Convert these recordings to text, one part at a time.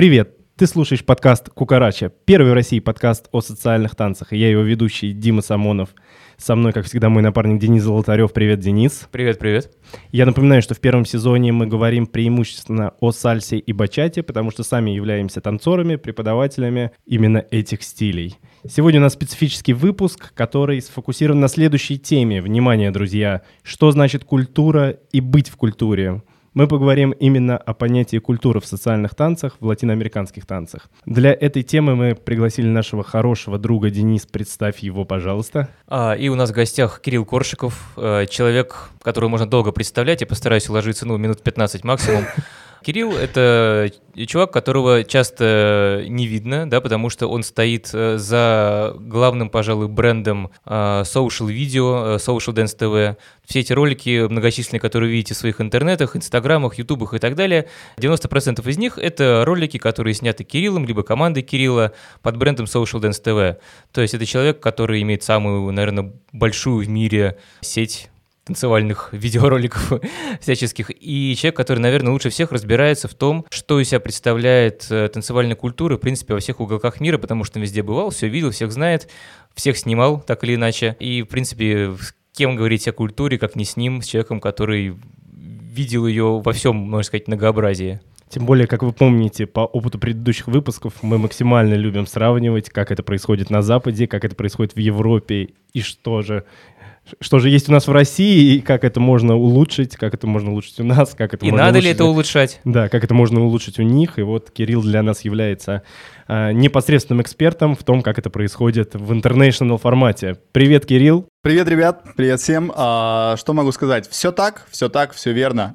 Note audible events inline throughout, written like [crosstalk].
Привет! Ты слушаешь подкаст «Кукарача», первый в России подкаст о социальных танцах. И я его ведущий Дима Самонов. Со мной, как всегда, мой напарник Денис Золотарев. Привет, Денис. Привет, привет. Я напоминаю, что в первом сезоне мы говорим преимущественно о сальсе и бачате, потому что сами являемся танцорами, преподавателями именно этих стилей. Сегодня у нас специфический выпуск, который сфокусирован на следующей теме. Внимание, друзья! Что значит культура и быть в культуре? Мы поговорим именно о понятии культуры в социальных танцах, в латиноамериканских танцах. Для этой темы мы пригласили нашего хорошего друга Денис. Представь его, пожалуйста. А, и у нас в гостях Кирилл Коршиков, э, человек, которого можно долго представлять. Я постараюсь уложиться, ну, минут 15 максимум. Кирилл — это чувак, которого часто не видно, да, потому что он стоит э, за главным, пожалуй, брендом э, social э, social dance TV. Все эти ролики многочисленные, которые вы видите в своих интернетах, инстаграмах, ютубах и так далее, 90% из них — это ролики, которые сняты Кириллом, либо командой Кирилла под брендом Social Dance TV. То есть это человек, который имеет самую, наверное, большую в мире сеть танцевальных [laughs] видеороликов [laughs] всяческих, и человек, который, наверное, лучше всех разбирается в том, что из себя представляет э, танцевальная культура, в принципе, во всех уголках мира, потому что он везде бывал, все видел, всех знает, всех снимал, так или иначе, и, в принципе, с кем говорить о культуре, как не с ним, с человеком, который видел ее во всем, можно сказать, многообразии. Тем более, как вы помните, по опыту предыдущих выпусков мы максимально любим сравнивать, как это происходит на Западе, как это происходит в Европе и что же что же есть у нас в России, и как это можно улучшить, как это можно улучшить у нас, как это и можно надо улучшить... ли это улучшать? Да, как это можно улучшить у них. И вот Кирилл для нас является э, непосредственным экспертом в том, как это происходит в international формате. Привет, Кирилл. Привет, ребят, привет всем. А, что могу сказать? Все так, все так, все верно.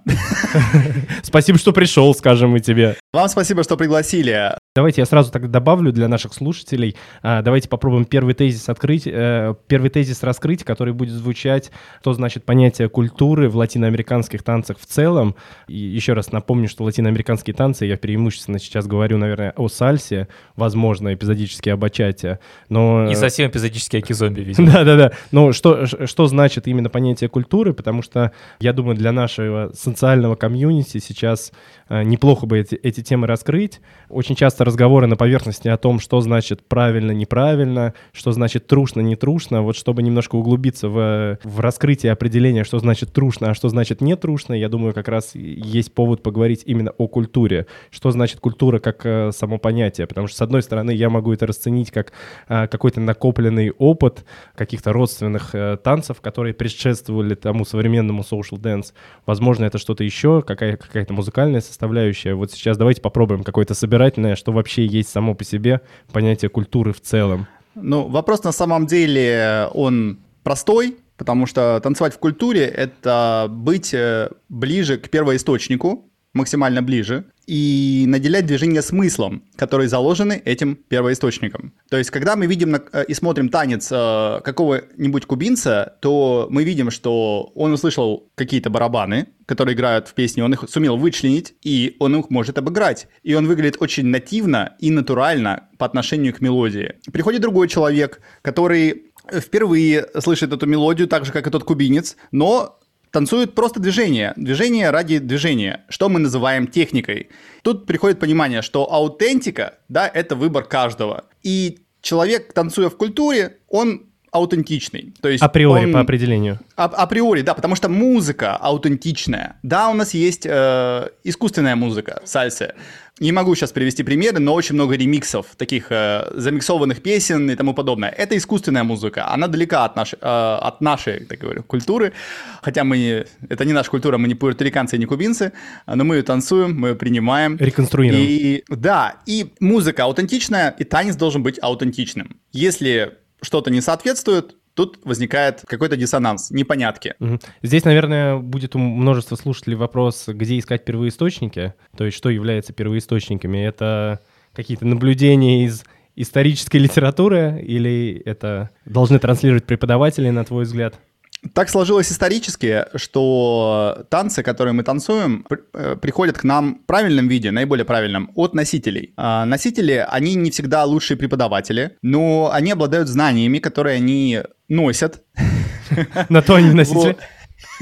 [laughs] Спасибо, что пришел, скажем мы тебе. Вам спасибо, что пригласили. Давайте я сразу тогда добавлю для наших слушателей. А, давайте попробуем первый тезис открыть, э, первый тезис раскрыть, который будет звучать, что значит понятие культуры в латиноамериканских танцах в целом. И еще раз напомню, что латиноамериканские танцы, я преимущественно сейчас говорю, наверное, о сальсе, возможно, эпизодически о бачате, но... Не совсем эпизодически о [laughs] кизомби, видимо. Да-да-да. Но что, что значит именно понятие культуры? Потому что, я думаю, для нашего социального комьюнити сейчас э, неплохо бы эти, эти темы раскрыть. Очень часто разговоры на поверхности о том, что значит правильно, неправильно, что значит трушно, не трушно. Вот чтобы немножко углубиться в, в раскрытие определения, что значит трушно, а что значит не трушно, я думаю, как раз есть повод поговорить именно о культуре. Что значит культура как э, само понятие? Потому что, с одной стороны, я могу это расценить как э, какой-то накопленный опыт каких-то родственных э, танцев, которые предшествовали тому современному social dance. Возможно, это что-то еще, какая- какая-то музыкальная составляющая. Вот сейчас давайте попробуем какое-то собирательное, что вообще есть само по себе понятие культуры в целом? Ну, вопрос на самом деле, он простой, потому что танцевать в культуре — это быть э, ближе к первоисточнику, максимально ближе, и наделять движение смыслом, которые заложены этим первоисточником. То есть, когда мы видим э, и смотрим танец э, какого-нибудь кубинца, то мы видим, что он услышал какие-то барабаны, которые играют в песне, он их сумел вычленить, и он их может обыграть. И он выглядит очень нативно и натурально по отношению к мелодии. Приходит другой человек, который впервые слышит эту мелодию, так же, как и тот кубинец, но танцуют просто движение. Движение ради движения, что мы называем техникой. Тут приходит понимание, что аутентика, да, это выбор каждого. И человек, танцуя в культуре, он аутентичный. То есть априори, он... по определению. А, априори, да, потому что музыка аутентичная. Да, у нас есть э, искусственная музыка в сальсе. Не могу сейчас привести примеры, но очень много ремиксов, таких э, замиксованных песен и тому подобное. Это искусственная музыка, она далека от нашей, э, от нашей так говорю, культуры, хотя мы, это не наша культура, мы не пуэрториканцы, не кубинцы, но мы ее танцуем, мы ее принимаем. Реконструируем. И, да, и музыка аутентичная, и танец должен быть аутентичным. Если что-то не соответствует, тут возникает какой-то диссонанс, непонятки. Здесь, наверное, будет у множества слушателей вопрос, где искать первоисточники, то есть что является первоисточниками. Это какие-то наблюдения из исторической литературы или это должны транслировать преподаватели, на твой взгляд? Так сложилось исторически, что танцы, которые мы танцуем, э, приходят к нам в правильном виде, наиболее правильном, от носителей. А носители, они не всегда лучшие преподаватели, но они обладают знаниями, которые они носят. [laughs] На то они носители.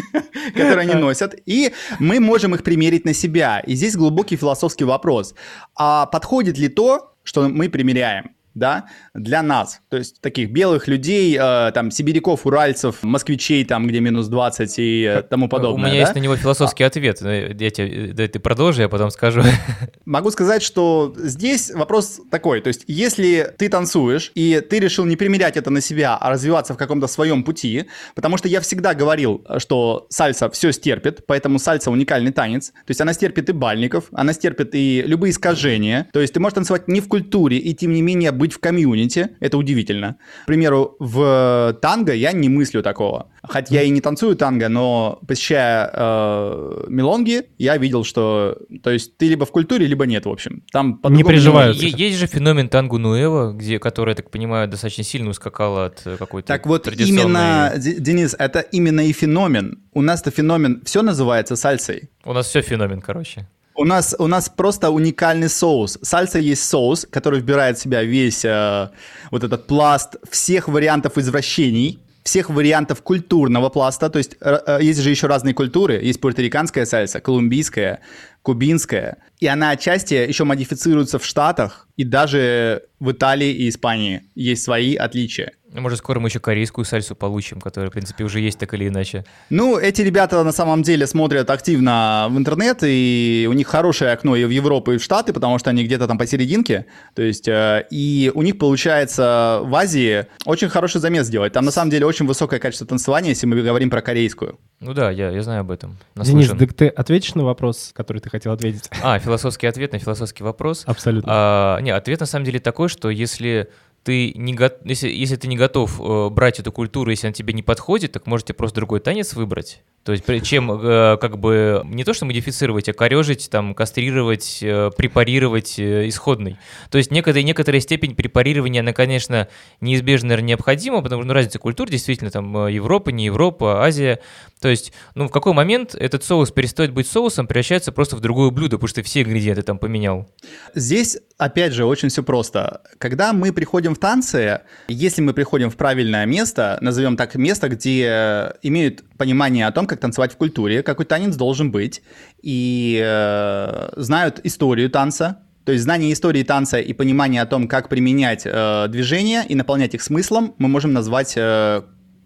[laughs] которые они носят, и мы можем их примерить на себя. И здесь глубокий философский вопрос. А подходит ли то, что мы примеряем? Да, для нас, то есть таких белых людей, э, там, сибиряков, уральцев, москвичей, там, где минус 20 и э, тому подобное. У меня да? есть на него философский а... ответ, я тебе, да, ты продолжи, я потом скажу. [laughs] Могу сказать, что здесь вопрос такой, то есть если ты танцуешь, и ты решил не примерять это на себя, а развиваться в каком-то своем пути, потому что я всегда говорил, что сальса все стерпит, поэтому сальса уникальный танец, то есть она стерпит и бальников, она стерпит и любые искажения, то есть ты можешь танцевать не в культуре, и тем не менее быть в комьюнити, это удивительно. К примеру, в танго я не мыслю такого. Хотя я и не танцую танго, но посещая э, мелонги, я видел, что... То есть ты либо в культуре, либо нет, в общем. Там не приживаются. Есть же феномен танго нуэва, где, который, я так понимаю, достаточно сильно ускакала от какой-то Так вот, именно, Денис, это именно и феномен. У нас-то феномен, все называется сальсой. У нас все феномен, короче. У нас, у нас просто уникальный соус. Сальса есть соус, который вбирает в себя весь э, вот этот пласт всех вариантов извращений, всех вариантов культурного пласта. То есть э, э есть же еще разные культуры. Есть пуэрториканская сальса, колумбийская, кубинская. И она отчасти еще модифицируется в Штатах, и даже в Италии и Испании есть свои отличия. Ну, может, скоро мы еще корейскую сальсу получим, которая, в принципе, уже есть так или иначе. Ну, эти ребята на самом деле смотрят активно в интернет, и у них хорошее окно и в Европу, и в Штаты, потому что они где-то там посерединке. То есть, э, и у них получается в Азии очень хороший замес сделать. Там на самом деле очень высокое качество танцевания, если мы говорим про корейскую. Ну да, я, я знаю об этом. Наслышан. Денис, так ты ответишь на вопрос, который ты хотел ответить? А, философский ответ на философский вопрос. Абсолютно. А, не, ответ на самом деле такой, что если ты не го... если, если ты не готов э, брать эту культуру, если она тебе не подходит, так можете просто другой танец выбрать. То есть чем э, как бы не то что модифицировать, а корежить, там, кастрировать, э, препарировать э, исходный. То есть некоторая, некоторая степень препарирования, она, конечно, неизбежно, наверное, необходима, потому что ну, разница культур, действительно, там Европа, не Европа, Азия. То есть, ну, в какой момент этот соус перестает быть соусом, превращается просто в другое блюдо, потому что все ингредиенты там поменял. Здесь, опять же, очень все просто. Когда мы приходим в танцы, если мы приходим в правильное место, назовем так место, где имеют понимание о том, как танцевать в культуре, какой танец должен быть, и э, знают историю танца, то есть знание истории танца и понимание о том, как применять э, движения и наполнять их смыслом, мы можем назвать э,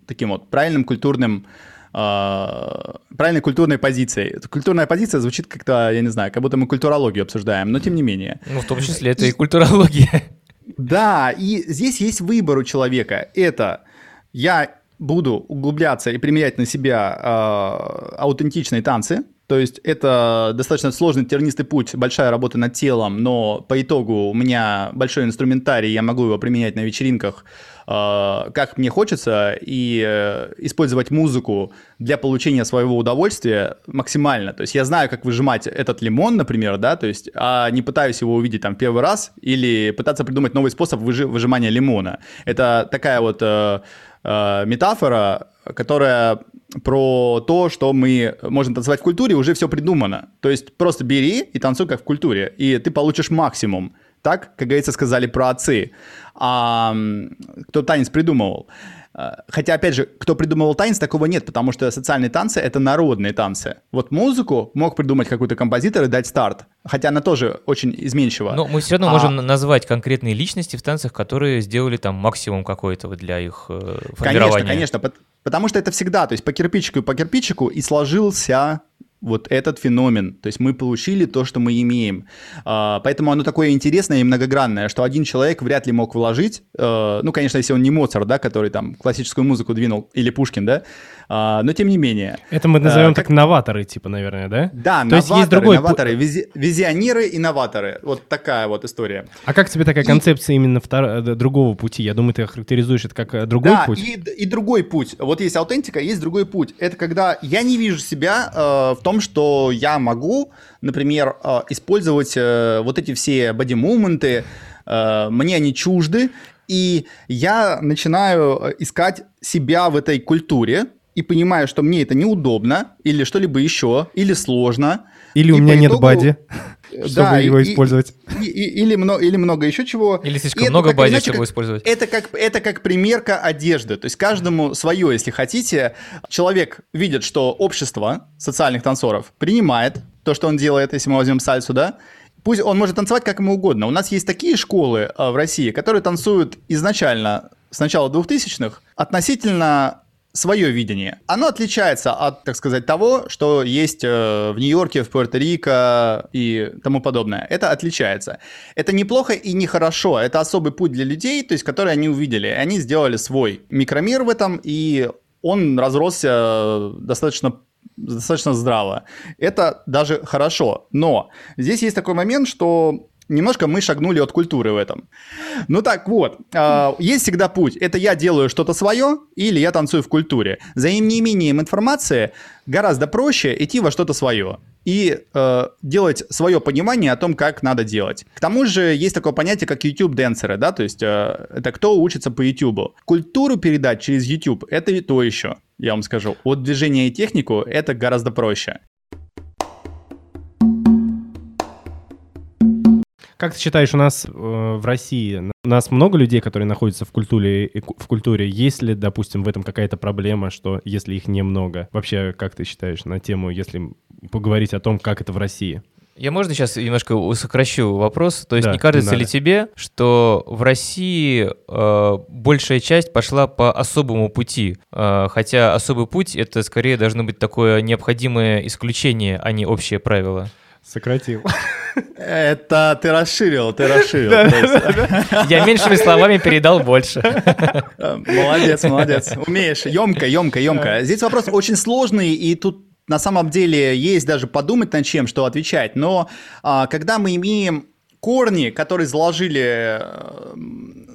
таким вот правильным культурным э, правильной культурной позицией. Культурная позиция звучит как-то, я не знаю, как будто мы культурологию обсуждаем, но тем не менее. Ну, в том числе это и культурология. Да, и здесь есть выбор у человека. Это я буду углубляться и применять на себя э, аутентичные танцы. То есть это достаточно сложный тернистый путь, большая работа над телом, но по итогу у меня большой инструментарий, я могу его применять на вечеринках, как мне хочется, и э, использовать музыку для получения своего удовольствия максимально. То есть я знаю, как выжимать этот лимон, например, да, то есть, а не пытаюсь его увидеть там первый раз или пытаться придумать новый способ выжи- выжимания лимона. Это такая вот... Э, э, метафора, которая про то, что мы можем танцевать в культуре, уже все придумано. То есть просто бери и танцуй как в культуре, и ты получишь максимум. Так, как говорится, сказали про отцы. А кто танец придумывал? А, хотя, опять же, кто придумывал танец, такого нет, потому что социальные танцы — это народные танцы. Вот музыку мог придумать какой-то композитор и дать старт, хотя она тоже очень изменчива. Но мы все равно а... можем назвать конкретные личности в танцах, которые сделали там максимум какой-то для их э, формирования. Конечно, конечно, потому что это всегда, то есть по кирпичику и по кирпичику и сложился вот этот феномен. То есть мы получили то, что мы имеем. А, поэтому оно такое интересное и многогранное, что один человек вряд ли мог вложить, э, ну, конечно, если он не Моцарт, да, который там классическую музыку двинул, или Пушкин, да, а, но тем не менее. Это мы назовем а, так новаторы, типа, наверное, да? Да, То новаторы, есть, есть другой... новаторы, визи... визионеры и новаторы. Вот такая вот история. А как тебе такая и... концепция именно втор... Э, другого пути? Я думаю, ты характеризуешь это как э, другой да, путь. И, и другой путь. Вот есть аутентика, есть другой путь. Это когда я не вижу себя э, в том, что я могу, например, э, использовать э, вот эти все боди-мументы, э, мне они чужды, и я начинаю э, искать себя в этой культуре, и понимаю, что мне это неудобно, или что-либо еще, или сложно. Или у меня нет итогу... бади. [laughs] чтобы да, его и, использовать. И, и, или, много, или много еще чего. Или слишком и много бази, чтобы как, использовать. Это как, это как примерка одежды. То есть каждому свое, если хотите. Человек видит, что общество социальных танцоров принимает то, что он делает, если мы возьмем сальсу, да, пусть он может танцевать как ему угодно. У нас есть такие школы э, в России, которые танцуют изначально с начала 2000-х относительно свое видение. Оно отличается от, так сказать, того, что есть э, в Нью-Йорке, в Пуэрто-Рико и тому подобное. Это отличается. Это неплохо и нехорошо. Это особый путь для людей, то есть, который они увидели. Они сделали свой микромир в этом, и он разросся э, достаточно достаточно здраво. Это даже хорошо. Но здесь есть такой момент, что немножко мы шагнули от культуры в этом. Ну так вот, э, есть всегда путь. Это я делаю что-то свое или я танцую в культуре. За неимением информации гораздо проще идти во что-то свое и э, делать свое понимание о том, как надо делать. К тому же есть такое понятие, как YouTube-денсеры, да, то есть э, это кто учится по YouTube. Культуру передать через YouTube — это и то еще, я вам скажу. От движения и технику это гораздо проще. Как ты считаешь, у нас э, в России, у нас много людей, которые находятся в культуре, в культуре? Есть ли, допустим, в этом какая-то проблема, что если их немного? Вообще, как ты считаешь на тему, если поговорить о том, как это в России? Я можно сейчас немножко сокращу вопрос? То есть да, не кажется не ли тебе, что в России э, большая часть пошла по особому пути, э, хотя особый путь это скорее должно быть такое необходимое исключение, а не общее правило? Сократил. Это ты расширил, ты [laughs] расширил. Я меньшими словами передал больше. Молодец, молодец. Умеешь. Емко, емко, емко. Здесь вопрос очень сложный, и тут на самом деле есть даже подумать над чем, что отвечать. Но а, когда мы имеем корни, которые заложили э,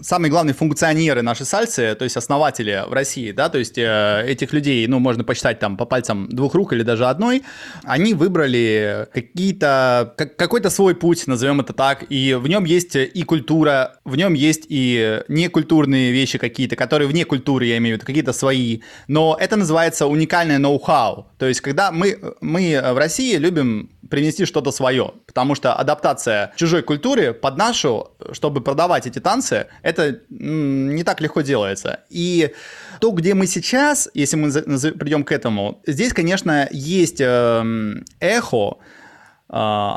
самые главные функционеры нашей сальсы, то есть основатели в России, да, то есть э, этих людей, ну, можно посчитать там по пальцам двух рук или даже одной, они выбрали какие-то, как, какой-то свой путь, назовем это так, и в нем есть и культура, в нем есть и некультурные вещи какие-то, которые вне культуры, я имею в виду, какие-то свои, но это называется уникальное ноу-хау, то есть когда мы, мы в России любим привнести что-то свое, потому что адаптация чужой культуры под нашу, чтобы продавать эти танцы, это не так легко делается. И то, где мы сейчас, если мы придем к этому, здесь, конечно, есть эм, эхо э,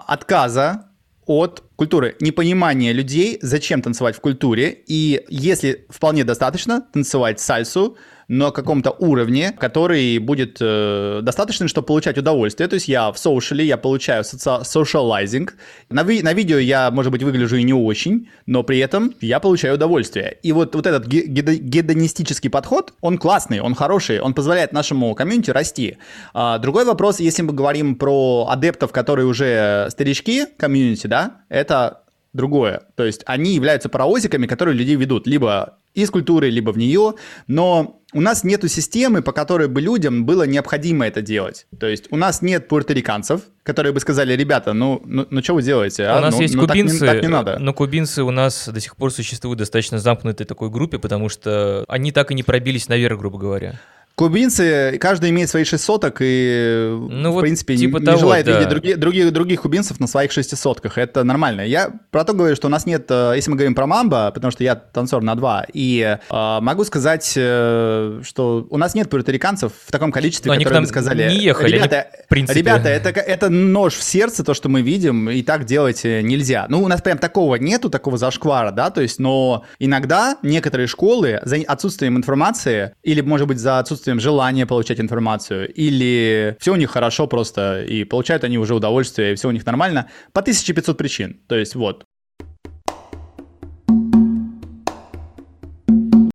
отказа от культуры, непонимание людей, зачем танцевать в культуре, и если вполне достаточно танцевать сальсу, на каком-то уровне, который будет э, достаточным, чтобы получать удовольствие. То есть я в соушале, я получаю socializing. На, ви- на видео я, может быть, выгляжу и не очень, но при этом я получаю удовольствие. И вот, вот этот гедонистический подход, он классный, он хороший, он позволяет нашему комьюнити расти. А, другой вопрос, если мы говорим про адептов, которые уже старички комьюнити, да, это другое. То есть они являются паровозиками, которые людей ведут либо из культуры, либо в нее, но у нас нету системы, по которой бы людям было необходимо это делать. То есть у нас нет пуэрториканцев, которые бы сказали, ребята, ну, ну, ну что вы делаете? А? У нас ну, есть ну, кубинцы, так не, так не надо. но кубинцы у нас до сих пор существуют в достаточно замкнутой такой группе, потому что они так и не пробились наверх, грубо говоря. Кубинцы, каждый имеет свои 6 соток и, ну, в вот принципе, типа не, того, не желает да. видеть других, других, других кубинцев на своих шестисотках. Это нормально. Я про то говорю, что у нас нет, э, если мы говорим про мамба, потому что я танцор на два, и э, могу сказать, э, что у нас нет пуэрториканцев в таком количестве, Но которые бы сказали. не ехали, ребята, они, ребята это, это нож в сердце, то, что мы видим, и так делать нельзя. Ну, у нас прям такого нету, такого зашквара, да, то есть, но иногда некоторые школы за отсутствием информации или, может быть, за отсутствием отсутствием желания получать информацию, или все у них хорошо просто, и получают они уже удовольствие, и все у них нормально, по 1500 причин. То есть вот.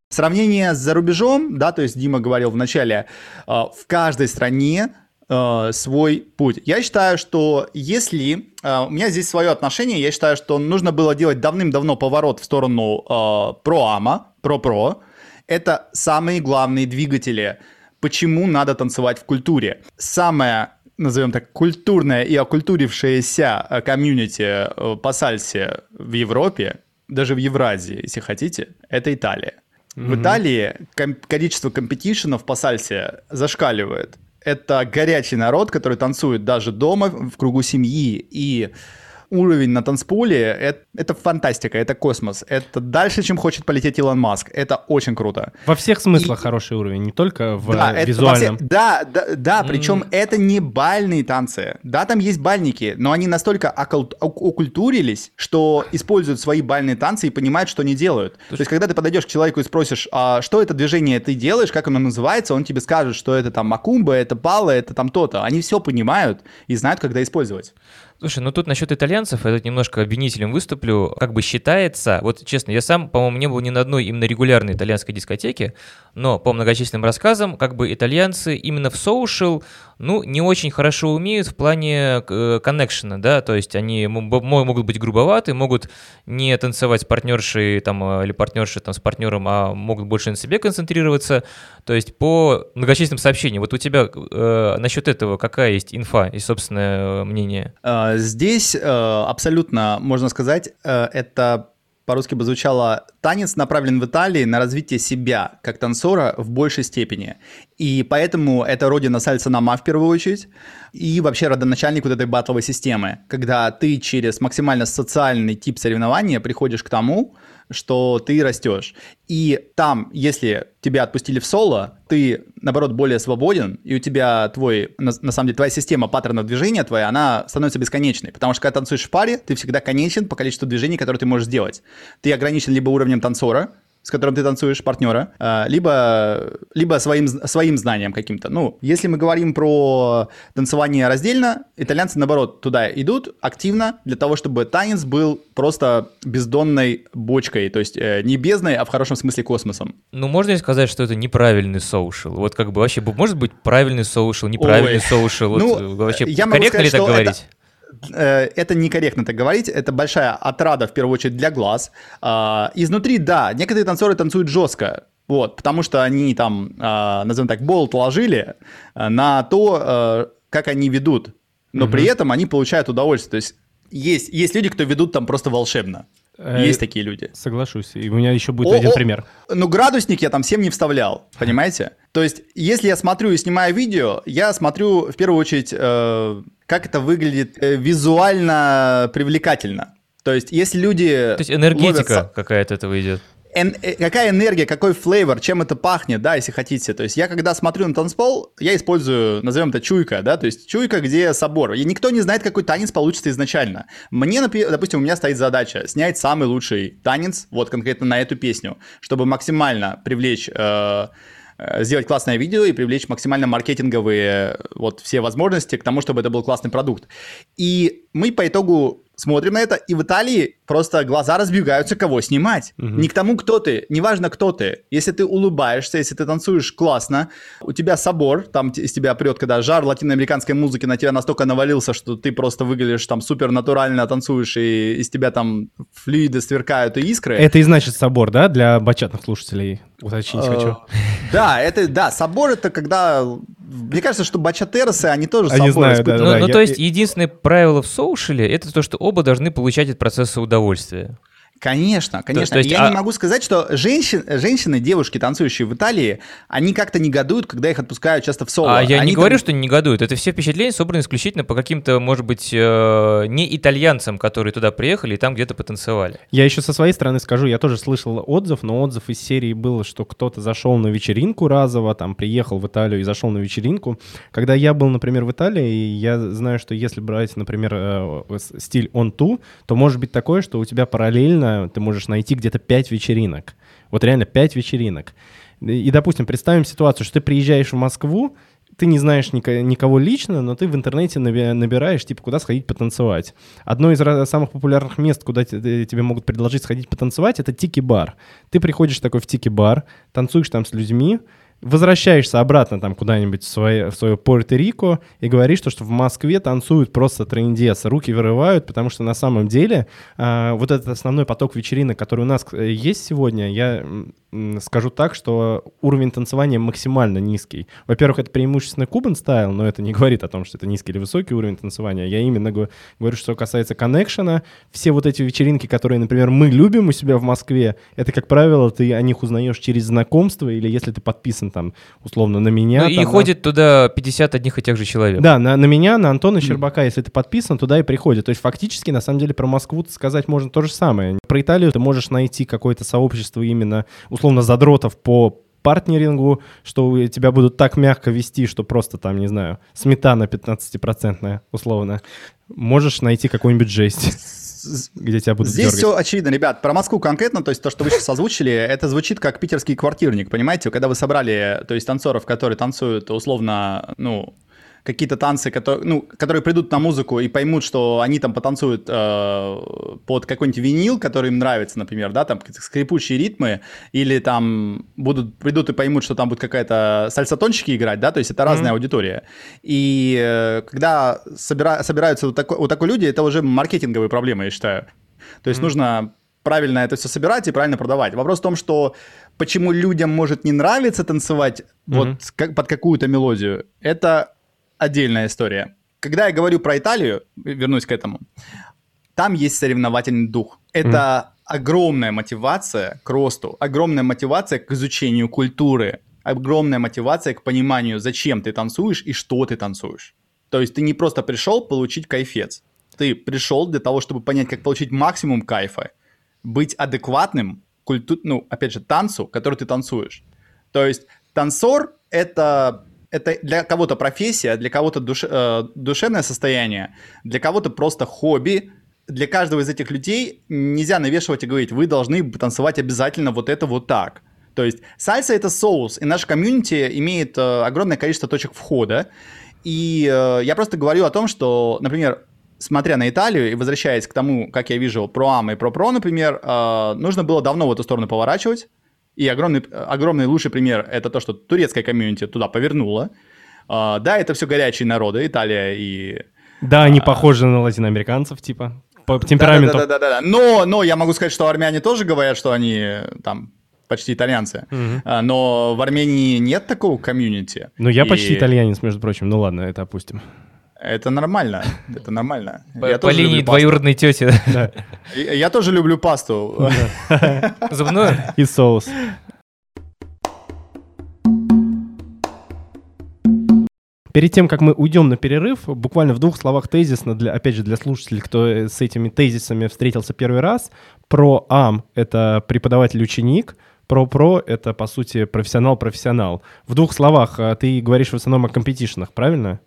Сравнение с за рубежом, да, то есть Дима говорил в начале, э, в каждой стране э, свой путь. Я считаю, что если... Э, у меня здесь свое отношение, я считаю, что нужно было делать давным-давно поворот в сторону про-ама, про-про, это самые главные двигатели, почему надо танцевать в культуре. Самое назовем так, культурное и окультурившееся э, комьюнити э, по сальсе в Европе, даже в Евразии, если хотите, это Италия. Mm-hmm. В Италии ком- количество компетишенов по сальсе зашкаливает. Это горячий народ, который танцует даже дома, в кругу семьи. И уровень на танцполе это, это фантастика, это космос. Это дальше, чем хочет полететь Илон Маск. Это очень круто. Во всех смыслах и... хороший уровень, не только в да, визуальном. Все... Да, да, да, причем mm. это не бальные танцы. Да, там есть бальники, но они настолько окультурились, что используют свои бальные танцы и понимают, что они делают. То есть, когда ты подойдешь к человеку и спросишь, а что это движение ты делаешь, как оно называется, он тебе скажет, что это там макумба, это пала, это там то-то. Они все понимают и знают, когда использовать. Слушай, ну тут насчет итальянцев, я тут немножко обвинителем выступлю. Как бы считается, вот честно, я сам, по-моему, не был ни на одной именно регулярной итальянской дискотеке, но по многочисленным рассказам, как бы итальянцы именно в соушил, ну, не очень хорошо умеют в плане э, коннекшена, да, то есть они могут быть грубоваты, могут не танцевать с партнершей там, э, или партнершей там, с партнером, а могут больше на себе концентрироваться, то есть по многочисленным сообщениям. Вот у тебя э, насчет этого какая есть инфа и собственное мнение? А, здесь э, абсолютно, можно сказать, э, это по-русски бы звучало «танец направлен в Италии на развитие себя как танцора в большей степени». И поэтому это родина сальса нама в первую очередь, и вообще родоначальник вот этой батловой системы, когда ты через максимально социальный тип соревнования приходишь к тому, что ты растешь. И там, если тебя отпустили в соло, ты, наоборот, более свободен, и у тебя твой, на, на самом деле, твоя система паттернов движения твоя, она становится бесконечной. Потому что когда танцуешь в паре, ты всегда конечен по количеству движений, которые ты можешь сделать. Ты ограничен либо уровнем танцора, с которым ты танцуешь, партнера, а, либо, либо своим, своим знанием каким-то. Ну, если мы говорим про танцевание раздельно, итальянцы, наоборот, туда идут активно для того, чтобы танец был просто бездонной бочкой, то есть э, не бездной, а в хорошем смысле космосом. Ну, можно ли сказать, что это неправильный соушил? Вот как бы вообще, может быть правильный соушил, неправильный соушил? Ну, вот, вообще, я корректно сказать, ли так говорить? Это это некорректно так говорить, это большая отрада, в первую очередь, для глаз. А, изнутри, да, некоторые танцоры танцуют жестко, вот, потому что они там, а, назовем так, болт ложили э, на то, э, как они ведут, но угу. при этом они получают удовольствие. То есть есть, есть люди, кто ведут там просто волшебно. Есть такие люди. Соглашусь. И у меня еще будет о, один о, пример. Ну, градусник я там всем не вставлял, понимаете? То есть, если я смотрю и снимаю видео, я смотрю в первую очередь как это выглядит э, визуально привлекательно. То есть, если люди... То есть энергетика какая-то этого идет. Эн- э, какая энергия, какой флейвор, чем это пахнет, да, если хотите. То есть я когда смотрю на танцпол, я использую, назовем это чуйка, да, то есть чуйка, где собор. И никто не знает, какой танец получится изначально. Мне, допустим, у меня стоит задача снять самый лучший танец, вот конкретно на эту песню, чтобы максимально привлечь... Э- Э, сделать классное видео и привлечь максимально маркетинговые вот все возможности к тому, чтобы это был классный продукт. И мы по итогу смотрим на это, и в Италии просто глаза разбегаются, кого снимать. Угу. Не к тому, кто ты, неважно, кто ты. Если ты улыбаешься, если ты танцуешь классно, у тебя собор, там из тебя прет, когда жар латиноамериканской музыки на тебя настолько навалился, что ты просто выглядишь там супер натурально танцуешь, и из тебя там флюиды сверкают и искры. Это и значит собор, да, для бачатных слушателей? Уточнить хочу. Э, да, это, да, собор это когда... Мне кажется, что бачатерсы, они тоже собор знаю, да, Ну, ну то есть единственное правило в соушеле, это то, что оба должны получать от процесса удовольствие. Конечно, конечно. То, то есть, я а... не могу сказать, что женщин, женщины, девушки, танцующие в Италии, они как-то негодуют, когда их отпускают часто в соло. А я они не там... говорю, что не негодуют. Это все впечатления собраны исключительно по каким-то, может быть, э, не итальянцам, которые туда приехали и там где-то потанцевали. Я еще со своей стороны скажу, я тоже слышал отзыв, но отзыв из серии был, что кто-то зашел на вечеринку разово, там приехал в Италию и зашел на вечеринку. Когда я был, например, в Италии, я знаю, что если брать, например, э, стиль on-two, то может быть такое, что у тебя параллельно ты можешь найти где-то 5 вечеринок. Вот реально 5 вечеринок. И, допустим, представим ситуацию, что ты приезжаешь в Москву, ты не знаешь никого лично, но ты в интернете набираешь, типа, куда сходить потанцевать. Одно из самых популярных мест, куда тебе могут предложить сходить потанцевать, это тики-бар. Ты приходишь такой в тики-бар, танцуешь там с людьми, возвращаешься обратно там куда-нибудь в свое, в свое Пуэрто-Рико и говоришь, что, что в Москве танцуют просто трендец, руки вырывают, потому что на самом деле э, вот этот основной поток вечеринок, который у нас э, есть сегодня, я скажу так, что уровень танцевания максимально низкий. Во-первых, это преимущественно кубан стайл, но это не говорит о том, что это низкий или высокий уровень танцевания. Я именно говорю, что касается коннекшена. Все вот эти вечеринки, которые, например, мы любим у себя в Москве, это, как правило, ты о них узнаешь через знакомство или если ты подписан там условно на меня. Ну, там, и на- ходит туда 50 одних и тех же человек. Да, на, на меня, на Антона Щербака, если ты подписан, туда и приходит. То есть фактически, на самом деле, про Москву сказать можно то же самое. Про Италию ты можешь найти какое-то сообщество именно, условно, задротов по партнерингу, что тебя будут так мягко вести, что просто там, не знаю, сметана 15-процентная, условно. Можешь найти какую-нибудь жесть, где тебя будут Здесь дергать. все очевидно, ребят. Про Москву конкретно, то есть то, что вы сейчас озвучили, это звучит как питерский квартирник, понимаете? Когда вы собрали, то есть танцоров, которые танцуют условно, ну, какие-то танцы, которые, ну, которые придут на музыку и поймут, что они там потанцуют э, под какой-нибудь винил, который им нравится, например, да, там скрипучие ритмы, или там будут, придут и поймут, что там будет какая-то сальсатончики играть, да, то есть это разная аудитория. И э, когда собира- собираются вот такой, вот такой люди, это уже маркетинговые проблемы, я считаю. То есть нужно правильно это все собирать и правильно продавать. Вопрос в том, что почему людям может не нравиться танцевать вот как, под какую-то мелодию, это отдельная история. Когда я говорю про Италию, вернусь к этому, там есть соревновательный дух. Это огромная мотивация к росту, огромная мотивация к изучению культуры, огромная мотивация к пониманию, зачем ты танцуешь и что ты танцуешь. То есть ты не просто пришел получить кайфец. Ты пришел для того, чтобы понять, как получить максимум кайфа, быть адекватным, культу... ну, опять же, танцу, который ты танцуешь. То есть танцор — это, это для кого-то профессия, для кого-то душ... э, душевное состояние, для кого-то просто хобби. Для каждого из этих людей нельзя навешивать и говорить, вы должны танцевать обязательно вот это вот так. То есть сальса — это соус, и наш комьюнити имеет э, огромное количество точек входа. И э, я просто говорю о том, что, например, смотря на Италию и возвращаясь к тому, как я вижу про-ам и про-про, например, э, нужно было давно в эту сторону поворачивать. И огромный, огромный лучший пример — это то, что турецкая комьюнити туда повернула. Э, да, это все горячие народы, Италия и... Да, они похожи на латиноамериканцев, типа, по темпераменту. Да-да-да. Но, но я могу сказать, что армяне тоже говорят, что они там почти итальянцы. А, Но в Армении нет такого комьюнити. Ну, я И почти итальянец, между прочим. Ну ладно, это опустим. Это нормально. [laughs] Это нормально. По, Я по тоже линии двоюродной тети. [laughs] Да. Я я тоже люблю пасту. Зубную? И соус. Перед тем, как мы уйдем на перерыв, буквально в двух словах тезисно, для, опять же, для слушателей, кто э, с этими тезисами встретился первый раз, про АМ — это преподаватель-ученик, про про — это, по сути, профессионал-профессионал. В двух словах, а, ты говоришь в основном о компетишенах, правильно?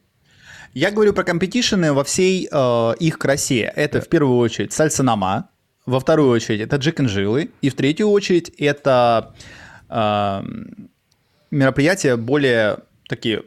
Я говорю про компетишены во всей э, их красе. Это в первую очередь сальсанама, во вторую очередь это джекенжилы, и в третью очередь это э, мероприятия более такие,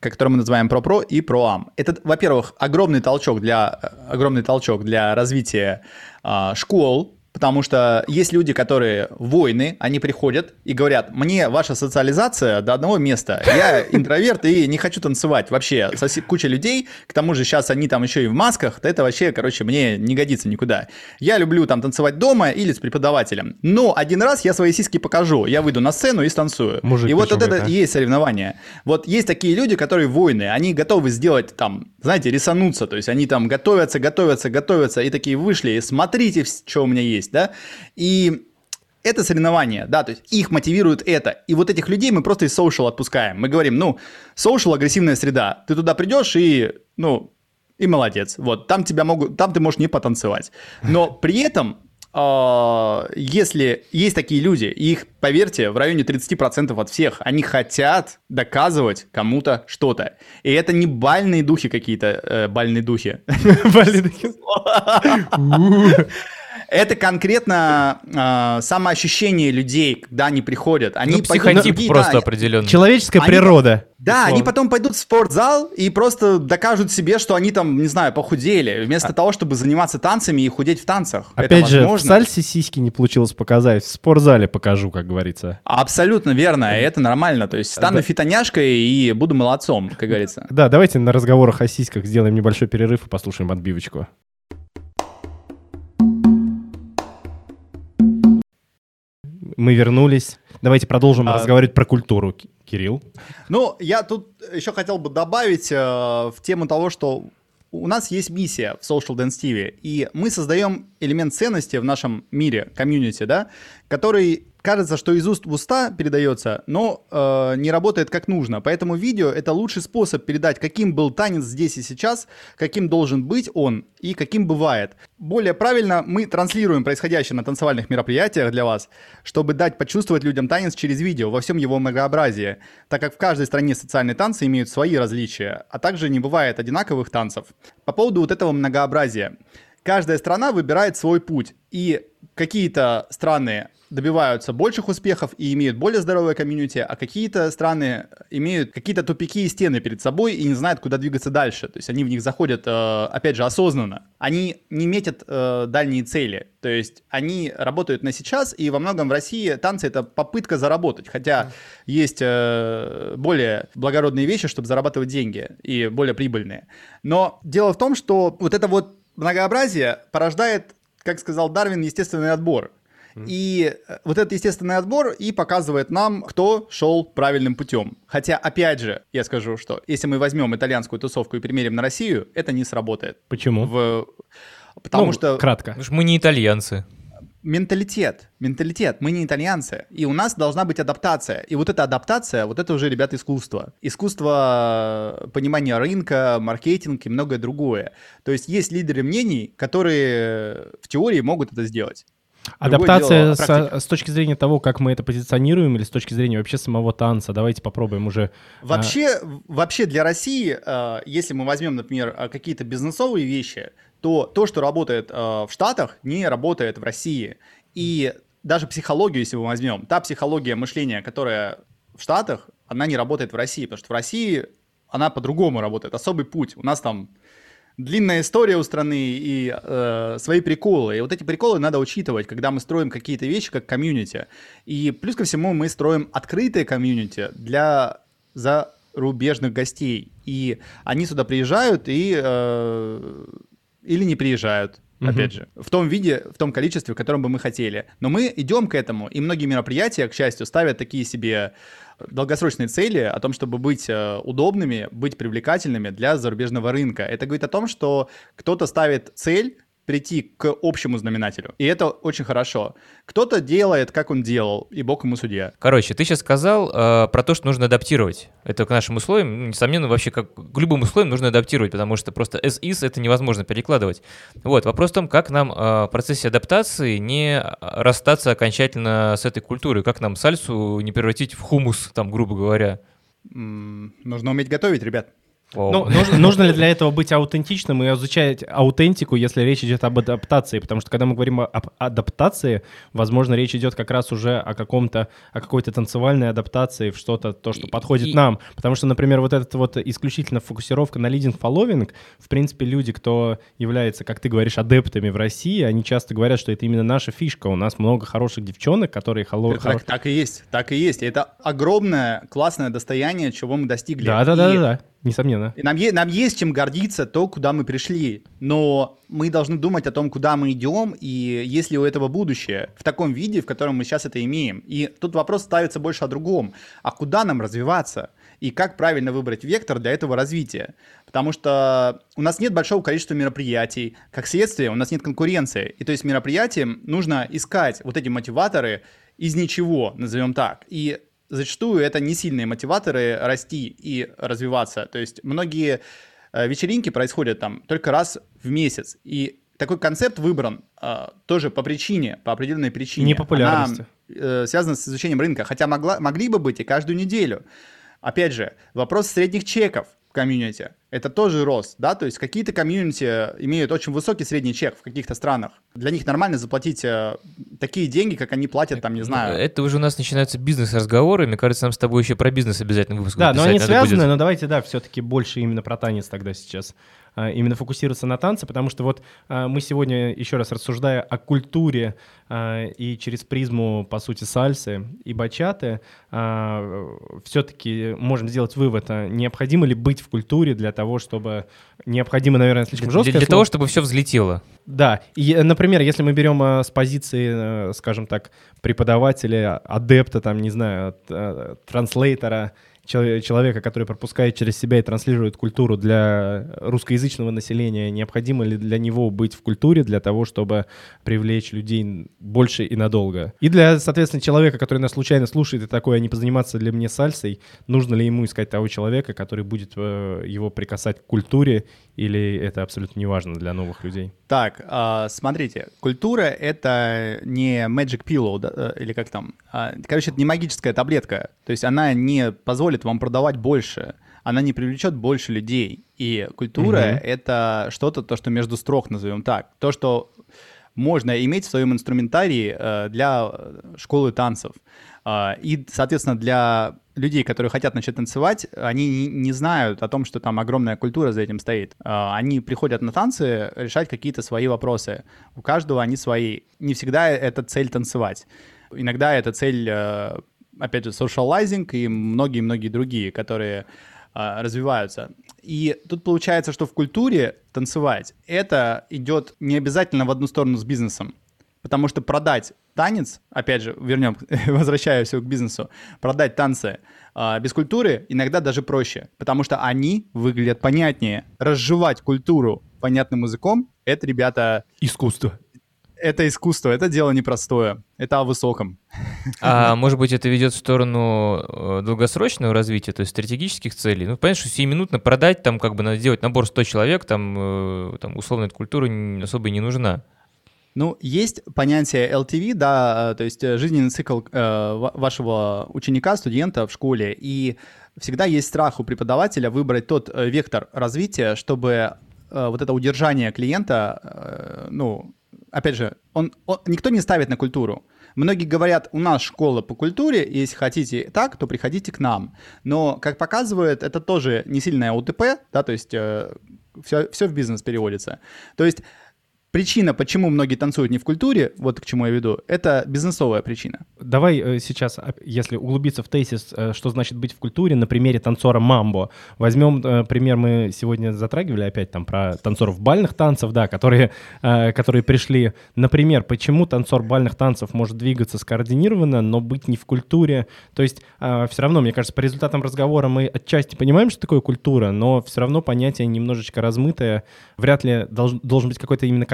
которые мы называем про-про и про-ам. Это, во-первых, огромный толчок для, э, огромный толчок для развития э, школ, потому что есть люди, которые воины, они приходят и говорят, мне ваша социализация до одного места, я [laughs] интроверт и не хочу танцевать вообще, куча людей, к тому же сейчас они там еще и в масках, то это вообще, короче, мне не годится никуда. Я люблю там танцевать дома или с преподавателем, но один раз я свои сиськи покажу, я выйду на сцену и станцую. Мужик и вот, вот это это, и есть соревнования. Вот есть такие люди, которые воины, они готовы сделать там, знаете, рисануться, то есть они там готовятся, готовятся, готовятся, и такие вышли, и смотрите, что у меня есть, да, и это соревнование, да, то есть их мотивирует это. И вот этих людей мы просто из social отпускаем. Мы говорим, ну, social агрессивная среда. Ты туда придешь и, ну, и молодец. Вот, там тебя могут, там ты можешь не потанцевать. Но при этом, а, если есть такие люди, их, поверьте, в районе 30% от всех, они хотят доказывать кому-то что-то. И это не бальные духи какие-то, э, бальные духи. [laughs] Это конкретно э, самоощущение людей, когда они приходят. Они Ну, пойдут в психотип другие- просто да, определенный. Человеческая Они- природа. Да, они условно. потом пойдут в спортзал и просто докажут себе, что они там, не знаю, похудели, вместо того, чтобы заниматься танцами и худеть в танцах. Это Опять же, в возможно. сальсе сиськи не получилось показать, в спортзале покажу, как говорится. Абсолютно верно, и это нормально. То есть стану Да. фитоняшкой и буду молодцом, как говорится. Да, давайте на разговорах о сиськах сделаем небольшой перерыв и послушаем отбивочку. Мы вернулись. Давайте продолжим А- разговаривать про культуру, Ки- Кирилл. Ну, я тут еще хотел бы добавить э, в тему того, что у нас есть миссия в Social Dance TV, и мы создаем элемент ценности в нашем мире, комьюнити, да, который кажется, что из уст в уста передается, но э, не работает как нужно. Поэтому видео это лучший способ передать, каким был танец здесь и сейчас, каким должен быть он и каким бывает. Более правильно мы транслируем происходящее на танцевальных мероприятиях для вас, чтобы дать почувствовать людям танец через видео во всем его многообразии, так как в каждой стране социальные танцы имеют свои различия, а также не бывает одинаковых танцев. По поводу вот этого многообразия. Каждая страна выбирает свой путь, и какие-то страны добиваются больших успехов и имеют более здоровое комьюнити, а какие-то страны имеют какие-то тупики и стены перед собой и не знают, куда двигаться дальше. То есть они в них заходят, э, опять же, осознанно. Они не метят э, дальние цели. То есть они работают на сейчас, и во многом в России танцы — это попытка заработать. Хотя есть э, более благородные вещи, чтобы зарабатывать деньги, и более прибыльные. Но дело в том, что вот это вот многообразие порождает, как сказал Дарвин, естественный отбор. И э, вот этот естественный отбор и показывает нам, кто шел правильным путем. Хотя, опять же, я скажу, что если мы возьмем итальянскую тусовку и примерим на Россию, это не сработает. Почему? В... Потому Ну, что Кратко. Потому что мы не итальянцы. Менталитет, менталитет, мы не итальянцы, и у нас должна быть адаптация. И вот эта адаптация, вот это уже, ребят, искусство. Искусство э, понимания рынка, маркетинг и многое другое. То есть есть лидеры мнений, которые в теории могут это сделать. Адаптация дело, со- практика. с, точки зрения того, как мы это позиционируем, или с точки зрения вообще самого танца. Давайте попробуем уже. Вообще, вообще для России, э, если мы возьмем, например, какие-то бизнесовые вещи, то то, что работает в Штатах, не работает в России. И даже психологию, если мы возьмем, та психология мышления, которая в Штатах, она не работает в России, потому что в России она по-другому работает, особый путь. У нас там длинная история у страны и э, свои приколы. И вот эти приколы надо учитывать, когда мы строим какие-то вещи как комьюнити. И плюс ко всему мы строим открытое комьюнити для зарубежных гостей. И они сюда приезжают и э, или не приезжают. Мгм. Опять же, в том виде, в том количестве, в котором бы мы хотели. Но мы идем к этому, и многие мероприятия, к счастью, ставят такие себе долгосрочные цели о том, чтобы быть э, удобными, быть привлекательными для зарубежного рынка. Это говорит о том, что кто-то ставит цель прийти к общему знаменателю. И это очень хорошо. Кто-то делает, как он делал, и бог ему судья. Короче, ты сейчас сказал э, про то, что нужно адаптировать. Это к нашим условиям, ну, несомненно, вообще как к любым условиям нужно адаптировать, потому что просто as is это невозможно перекладывать. Вот, вопрос в том, как нам э, в процессе адаптации не э, расстаться окончательно с этой культурой, как нам сальсу не превратить в хумус, там, грубо говоря. М, нужно уметь готовить, ребят. Вау. Ну, нужно, нужно ли для этого быть аутентичным и изучать аутентику, если речь идет об адаптации? Потому что когда мы говорим об адаптации, возможно, речь идет как раз уже о каком-то, о какой-то танцевальной адаптации в что-то, то, что И- подходит и- нам. Потому что, например, вот эта вот исключительно фокусировка на лидинг фолловинг, в принципе, люди, кто является, как ты говоришь, адептами в России, они часто говорят, что это именно наша фишка. У нас много хороших девчонок, которые холо- Так, хоро- так и есть, так и есть. Это огромное, классное достояние, чего мы достигли. Да, да, да, да, да, несомненно. И нам, е- нам есть чем гордиться то, куда мы пришли, но мы должны думать о том, куда мы идем, и есть ли у этого будущее в таком виде, в котором мы сейчас это имеем. И тут вопрос ставится больше о другом. А куда нам развиваться? И как правильно выбрать вектор для этого развития? Потому что у нас нет большого количества мероприятий, как следствие у нас нет конкуренции. И то есть мероприятиям нужно искать вот эти мотиваторы из ничего, назовем так. И зачастую это не сильные мотиваторы расти и развиваться. То есть многие э, вечеринки происходят там только раз в месяц. И такой концепт выбран э, тоже по причине, по определенной причине. Непопулярности. Она, э, связана с изучением рынка, хотя могла, могли бы быть и каждую неделю. Опять же, вопрос средних чеков в комьюнити. Это тоже рост, да, то есть какие-то комьюнити имеют очень высокий средний чек в каких-то странах. Для них нормально заплатить э, такие деньги, как они платят, там, не знаю, Это уже у нас начинаются бизнес-разговоры. Мне кажется, нам с тобой еще про бизнес обязательно выпуск Да, но они связаны, будет. но давайте, да, все-таки больше именно про танец тогда сейчас. А, Именно фокусироваться на танце, потому что вот а, мы сегодня, еще раз рассуждая о культуре а, и через призму, по сути, сальсы и бачаты, все-таки можем сделать вывод, необходимо ли быть в культуре для того, чтобы... Необходимо, наверное, слишком Для, жесткое для слово. того, чтобы все взлетело. Да, и, например, если мы берем с позиции, э, скажем так, преподавателя, адепта, там, не знаю, э, транслейтера, человека, который пропускает через себя и транслирует культуру для русскоязычного населения, необходимо ли для него быть в культуре для того, чтобы привлечь людей больше и надолго. И для, соответственно, человека, который нас случайно слушает и такой, а не позаниматься ли мне сальсой, нужно ли ему искать того человека, который будет э, его прикасать к культуре, или это абсолютно не важно для новых людей? Так, а, смотрите, культура — это не magic pillow, э, или как там, а, короче, это не магическая таблетка, то есть она не позволит вам продавать больше, она не привлечет больше людей. И культура mm-hmm. это что-то, то, что между строк, назовем так. То, что можно иметь в своем инструментарии э, для школы танцев. Э, и, соответственно, для людей, которые хотят начать танцевать, они не, знают о том, что там огромная культура за этим стоит. Э, они приходят на танцы решать какие-то свои вопросы. У каждого они свои. Не всегда это цель танцевать. Иногда это цель, э, опять же, socializing и многие-многие другие, которые а, развиваются. И тут получается, что в культуре танцевать это идет не обязательно в одну сторону с бизнесом. Потому что продать танец, опять же, вернем, [laughs] возвращаясь к бизнесу, продать танцы э, без культуры иногда даже проще, потому что они выглядят понятнее. Разжевать культуру понятным языком — это, ребята... Искусство это искусство, это дело непростое, это о высоком. А может быть, это ведет в сторону э, долгосрочного развития, то есть стратегических целей? Ну, понятно, что сиюминутно продать, там как бы надо сделать набор 100 человек, там, э, там условно эта культура особо и не нужна. Ну, есть понятие LTV, да, э, то есть жизненный цикл вашего ученика, студента в школе, и всегда есть страх у преподавателя выбрать тот вектор развития, чтобы вот это удержание клиента, ну, опять же, он, он, никто не ставит на культуру. Многие говорят, у нас школа по культуре, если хотите так, то приходите к нам. Но, как показывает, это тоже не сильная УТП, да, то есть э, все, все в бизнес переводится. То есть Причина, почему многие танцуют не в культуре, вот к чему я веду, это бизнесовая причина. Давай э, сейчас, а, если углубиться в тезис, э, что значит быть в культуре, на примере танцора мамбо. Возьмем э, пример, мы сегодня затрагивали опять там про танцоров бальных танцев, да, которые, которые пришли. Например, почему танцор бальных танцев может двигаться скоординированно, но быть не в культуре. То есть все равно, мне кажется, по результатам разговора мы отчасти понимаем, что такое культура, но все равно понятие немножечко размытое. Вряд ли должен, быть какой-то именно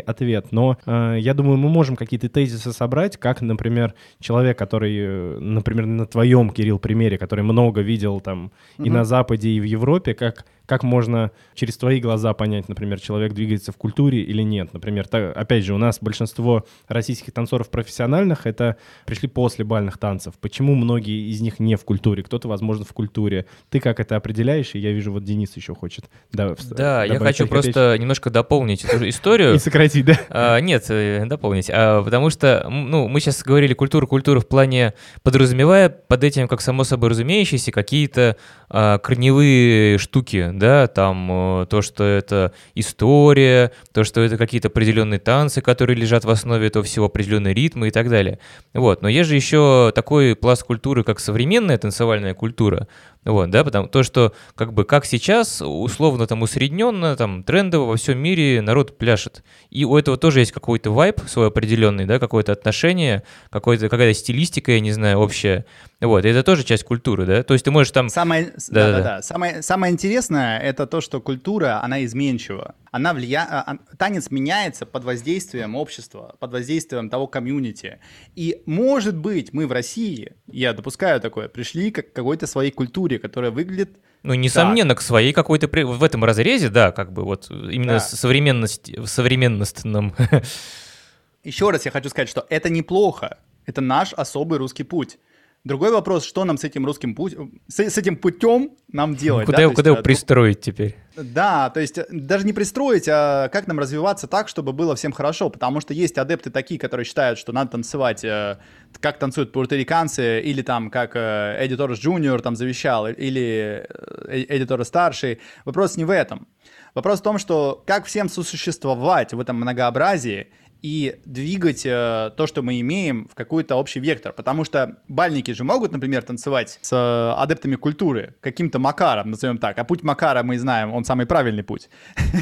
ответ, но э, я думаю, мы можем какие-то тезисы собрать, как, например, человек, который, э, например, на твоем, Кирилл, примере, который много видел там mm-hmm. и на Западе, и в Европе, как как можно через твои глаза понять, например, человек двигается в культуре или нет? Например, так, опять же, у нас большинство российских танцоров профессиональных это пришли после бальных танцев. Почему многие из них не в культуре? Кто-то, возможно, в культуре. Ты как это определяешь? И я вижу, вот Денис еще хочет. Да, да я хочу просто немножко дополнить эту историю. [laughs] И сократить, да? А, нет, э, дополнить. А, потому что, ну, мы сейчас говорили культуру, культуру в плане подразумевая под этим, как само собой разумеющиеся, какие-то а, корневые штуки, да, там э, то, что это история, то, что это какие-то определенные танцы, которые лежат в основе этого всего, определенные ритмы и так далее. Вот, но есть же еще такой пласт культуры, как современная танцевальная культура, вот, да, потому то, что как бы как сейчас, условно там усредненно, там трендово во всем мире народ пляшет. И у этого тоже есть какой-то вайб свой определенный, да, какое-то отношение, какое-то, какая-то стилистика, я не знаю, общая. Вот, и это тоже часть культуры, да? То есть ты можешь там... Самое, да, да, да. Самое, самое интересное — это то, что культура, она изменчива. Она влия... А, а, танец меняется под воздействием общества, под воздействием того комьюнити. И, может быть, мы в России, я допускаю такое, пришли к какой-то своей культуре, которая выглядит... Ну, несомненно, так. к своей какой-то... В этом разрезе, да, как бы вот именно да. современность, в современностном... [laughs] Еще раз я хочу сказать, что это неплохо. Это наш особый русский путь. Другой вопрос, что нам с этим русским путем, с, с этим путем нам делать? Куда, да? его, куда есть, его пристроить теперь? Да, то есть э, даже не пристроить, а как нам развиваться так, чтобы было всем хорошо, потому что есть адепты такие, которые считают, что надо танцевать, э, как танцуют пуэрториканцы, или там как э, Эдди Торрес Джуниор там завещал, или Эдди Торрес Старший. Вопрос не в этом. Вопрос в том, что как всем сосуществовать в этом многообразии, и двигать э, то, что мы имеем, в какой-то общий вектор. Потому что бальники же могут, например, танцевать с э, адептами культуры каким-то макаром, назовем так. А путь макара мы знаем, он самый правильный путь.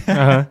[laughs]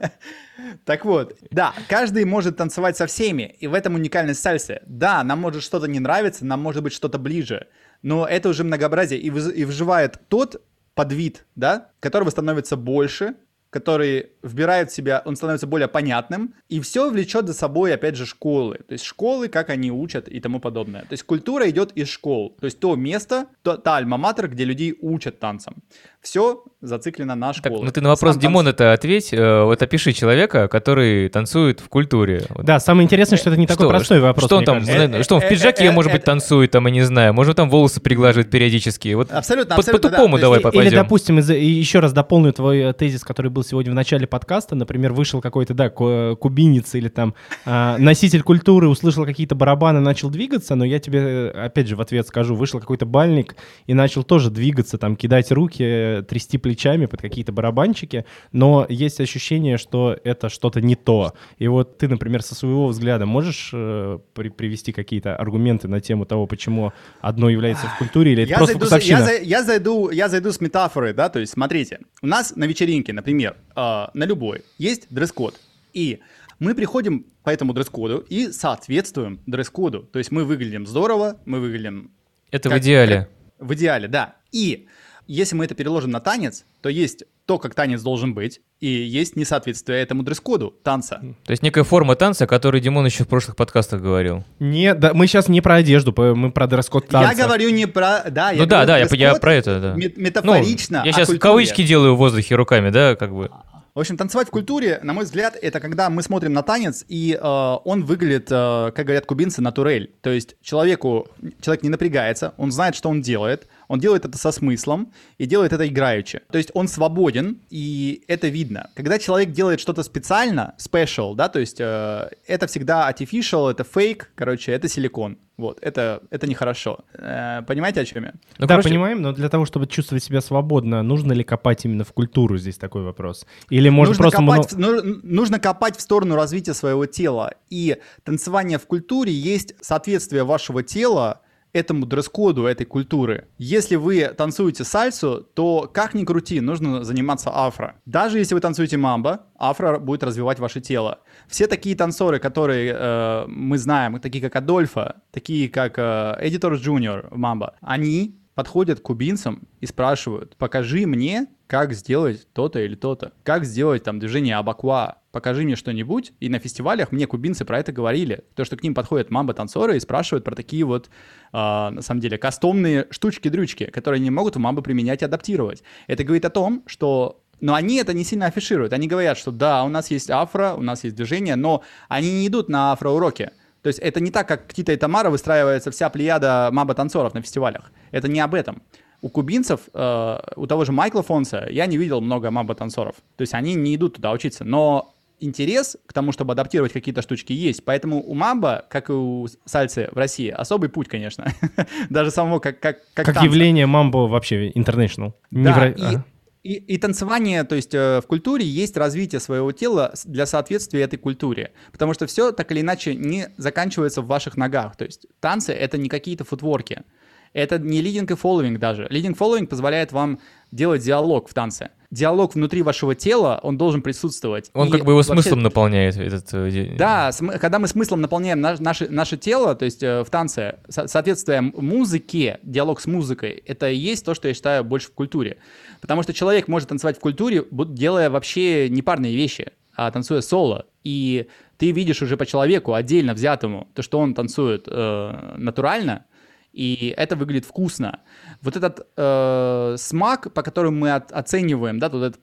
Так вот, да, каждый может танцевать со всеми, и в этом уникальность сальсы. Да, нам может что-то не нравиться, нам может быть что-то ближе, но это уже многообразие, и, и выживает тот подвид, да, которого становится больше, который вбирает в себя, он становится более понятным, и все влечет за собой, опять же, школы. То есть школы, как они учат и тому подобное. То есть культура идет из школ. То есть то место, то, та альма-матер, где людей учат танцам. Все зациклено на Так, школы. ну ты на вопрос Сам Димона это ответь. Э, Вот опиши человека, который танцует в культуре. Да, самое интересное, что это не такой Что- простой вопрос. Что он там, кажется. что он в Э, э, пиджаке, э, может быть, танцует, там, я не знаю. Может, там волосы приглаживает периодически. Вот Абсолютно, по-тупому давай есть попадем. Или, допустим, из- еще раз дополню твой э, тезис, который был сегодня в начале подкаста. Например, вышел какой-то, да, ку- кубинец или там носитель культуры, услышал какие-то барабаны, начал двигаться, но я тебе, э, опять же, в ответ скажу, вышел какой-то бальник и начал тоже двигаться, там, кидать руки, э, трясти плечами под какие-то барабанчики, но есть ощущение, что это что-то не то. И вот ты, например, со своего взгляда можешь э, при- привести какие-то аргументы на тему того, почему одно является в культуре или это Я просто зайду, вкусовщина? я, за- я зайду, я зайду с метафоры, да, то есть смотрите, у нас на вечеринке, например, э, на любой, есть дресс-код, и мы приходим по этому дресс-коду и соответствуем дресс-коду, то есть мы выглядим здорово, мы выглядим Это в как- идеале. как- в идеале, да. И если мы это переложим на танец, то есть то, как танец должен быть, и есть несоответствие этому дресс-коду танца. То есть некая форма танца, о которой Димон еще в прошлых подкастах говорил. Не, да, мы сейчас не про одежду, мы про дресс-код танца. Я говорю не про... Да, я Ну да, да, я, я про это, да. Ну, Метафорично. я о сейчас культуре. кавычки делаю в воздухе руками, да, как бы. В общем, танцевать в культуре, на мой взгляд, это когда мы смотрим на танец, и э, он выглядит, э, как говорят кубинцы, натурель. То есть человеку, человек не напрягается, он знает, что он делает, он делает это со смыслом и делает это играючи. То есть он свободен, и это видно. Когда человек делает что-то специально, special, да, то есть э, это всегда artificial, это фейк, короче, это силикон. Вот, это, это нехорошо. Э, понимаете, о чем я? Ну, да, короче, понимаем, но для того, чтобы чувствовать себя свободно, нужно ли копать именно в культуру, здесь такой вопрос. Или можно нужно, просто... копать, мно- в- ну- нужно копать в сторону развития своего тела. И танцевание в культуре есть соответствие вашего тела этому дресс-коду, этой культуры. Если вы танцуете сальсу, то как ни крути, нужно заниматься афро. Даже если вы танцуете мамбо, афро будет развивать ваше тело. Все такие танцоры, которые э, мы знаем, такие как Адольфо, такие как э, Эдди Торрес Джуниор в мамбо, они подходят к кубинцам и спрашивают, покажи мне, как сделать то-то или то-то. Как сделать там движение абакуа. Покажи мне что-нибудь. И на фестивалях мне кубинцы про это говорили. То, что к ним подходят мамбо-танцоры и спрашивают про такие вот, а, на самом деле, кастомные штучки-дрючки, которые они могут в мамбо применять и адаптировать. Это говорит о том, что но они это не сильно афишируют. Они говорят, что да, у нас есть афро, у нас есть движение, но они не идут на афро-уроки. То есть это не так, как к Тита и Тамара выстраивается вся плеяда мамбо-танцоров на фестивалях. Это не об этом. У кубинцев, э, у того же Майкла Фонса, я не видел много мамбо-танцоров. То есть они не идут туда учиться. Но интерес к тому, чтобы адаптировать какие-то штучки, есть. Поэтому у мамбо, как и у сальсы в России, особый путь, конечно. [laughs] Даже самого как как как, Как явление мамбо вообще international. Да, в Ро- и. И, и танцевание, то есть э, в культуре есть развитие своего тела для соответствия этой культуре. Потому что все так или иначе не заканчивается в ваших ногах. То есть танцы — это не какие-то футворки. Это не лидинг и фолловинг даже. Лидинг фолловинг позволяет вам делать диалог в танце. Диалог внутри вашего тела, он должен присутствовать. Он И как бы его вообще- смыслом наполняет этот... э, да, см- когда мы смыслом наполняем наш- наше, наше тело, то есть э, в танце, со- соответствие музыке, диалог с музыкой, это и есть то, что я считаю больше в культуре. Потому что человек может танцевать в культуре, делая вообще непарные вещи, а танцуя соло. И ты видишь уже по человеку, отдельно взятому, то, что он танцует э, натурально, и это выглядит вкусно. Вот этот э, смак, по которому мы от- оцениваем, да, тут это,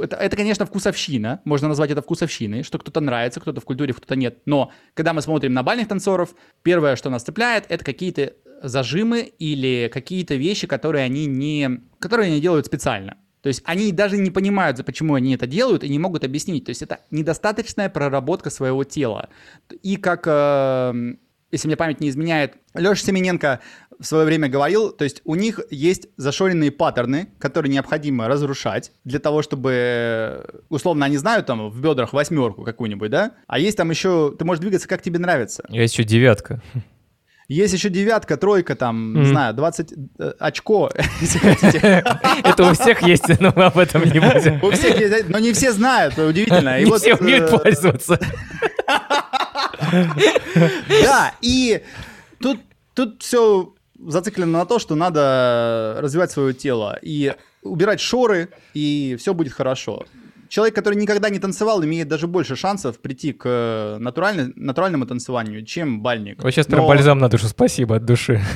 это, это, конечно, вкусовщина, можно назвать это вкусовщиной, что кто-то нравится, кто-то в культуре, кто-то нет. Но когда мы смотрим на бальных танцоров, первое, что нас цепляет, это какие-то зажимы или какие-то вещи, которые они не, которые они делают специально. То есть они даже не понимают, почему они это делают, и не могут объяснить. То есть это недостаточная проработка своего тела. И как, э, если мне память не изменяет, Леша Семененко в свое время говорил, то есть у них есть зашоренные паттерны, которые необходимо разрушать для того, чтобы, условно, они знают там в бедрах восьмерку какую-нибудь, да? А есть там еще, ты можешь двигаться как тебе нравится. Есть еще девятка. Есть еще девятка, тройка, там, не Мгм. знаю, 20 э, очко, если [laughs] хотите. Это у всех есть, но мы об этом не будем. У всех есть, но не все знают, удивительно. И Не все умеют э, пользоваться. [laughs] [laughs] Да, и тут, тут все зациклено на то, что надо развивать свое тело и убирать шоры, и все будет хорошо. Человек, который никогда не танцевал, имеет даже больше шансов прийти к э, натуральной- натуральному танцеванию, чем бальник. Вот сейчас Но- прям бальзам на душу, спасибо от души. [laughs]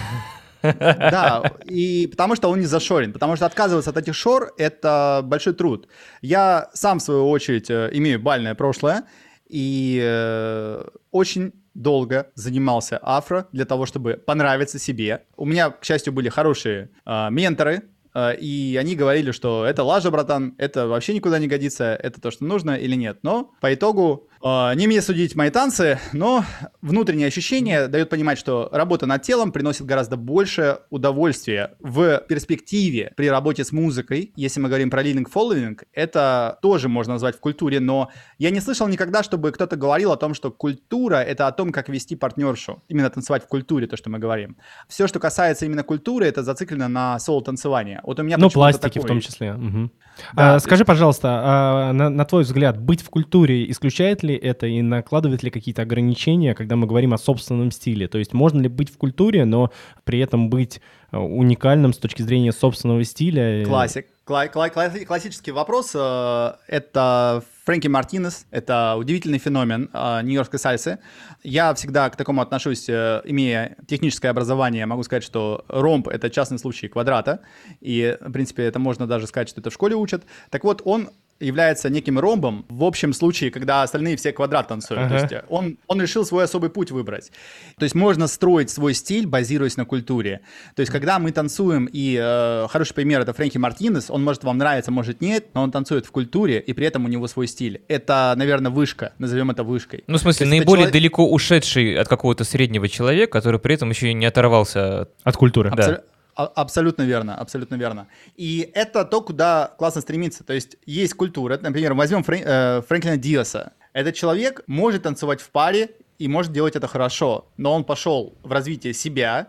Да, и потому что он не зашорен, потому что отказываться от этих шор — это большой труд. Я сам, в свою очередь, э, имею бальное прошлое, и э, очень долго занимался афро для того, чтобы понравиться себе. У меня, к счастью, были хорошие э, менторы, э, и они говорили, что это лажа, братан, это вообще никуда не годится, это то, что нужно или нет. Но по итогу не мне судить мои танцы, но внутреннее ощущение дает понимать, что работа над телом приносит гораздо больше удовольствия в перспективе при работе с музыкой. Если мы говорим про leading following, это тоже можно назвать в культуре, но я не слышал никогда, чтобы кто-то говорил о том, что культура — это о том, как вести партнершу. Именно танцевать в культуре, то, что мы говорим. Все, что касается именно культуры, это зациклено на соло-танцевание. Вот у меня Ну, пластики в такой- том числе. мгм. Да, А, скажи, пожалуйста, а на, на твой взгляд, быть в культуре исключает ли это и накладывает ли какие-то ограничения, когда мы говорим о собственном стиле? То есть можно ли быть в культуре, но при этом быть э, уникальным с точки зрения собственного стиля? Классик. Кла- кла- кла- классический вопрос. э, Это Фрэнки Мартинес. Это удивительный феномен э, нью-йоркской сальсы. Я всегда к такому отношусь, имея техническое образование, могу сказать, что ромб — это частный случай квадрата. И, в принципе, это можно даже сказать, что это в школе учат. Так вот, он является неким ромбом в общем случае, когда остальные все квадрат танцуют. Ага. То есть он, он решил свой особый путь выбрать. То есть можно строить свой стиль, базируясь на культуре. То есть когда мы танцуем, и э, хороший пример это Фрэнки Мартинес, он может вам нравиться, может нет, но он танцует в культуре, и при этом у него свой стиль. Это, наверное, вышка, назовем это вышкой. Ну, в смысле, есть наиболее человек- далеко ушедший от какого-то среднего человека, который при этом еще и не оторвался. от- культуры. Да. А- Абсолютно верно, абсолютно верно. И это то, куда классно стремиться. То есть есть культура. Например, возьмем Фрэн- э, Фрэнклина Диаса. Этот человек может танцевать в паре и может делать это хорошо, но он пошел в развитие себя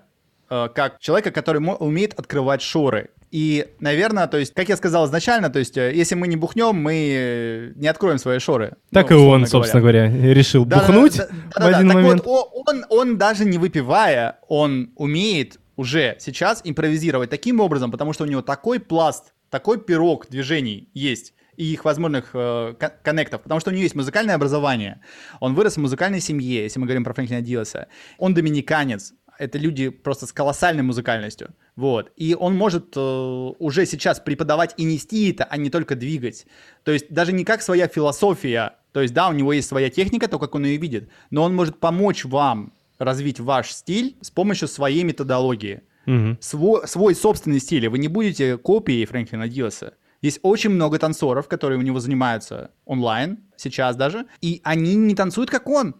э, как человека, который умеет открывать шоры. И, наверное, то есть, как я сказал изначально, то есть, э, если мы не бухнем, мы не откроем свои шоры. Так Ну, и он, собственно говоря, решил да, да, бухнуть да, да, в один так момент. Вот, о- он, он даже не выпивая, он умеет уже сейчас импровизировать таким образом, потому что у него такой пласт, такой пирог движений есть и их возможных э, кон- коннектов, потому что у него есть музыкальное образование. Он вырос в музыкальной семье, если мы говорим про Фрэнклина Диаса. Он доминиканец. Это люди просто с колоссальной музыкальностью. Вот. И он может э, уже сейчас преподавать и нести это, а не только двигать. То есть даже не как своя философия. То есть, да, у него есть своя техника, то, как он ее видит, но он может помочь вам развить ваш стиль с помощью своей методологии. Мгм. Свой, свой собственный стиль. Вы не будете копией Фрэнклина Диаса. Есть очень много танцоров, которые у него занимаются онлайн, сейчас даже, и они не танцуют, как он.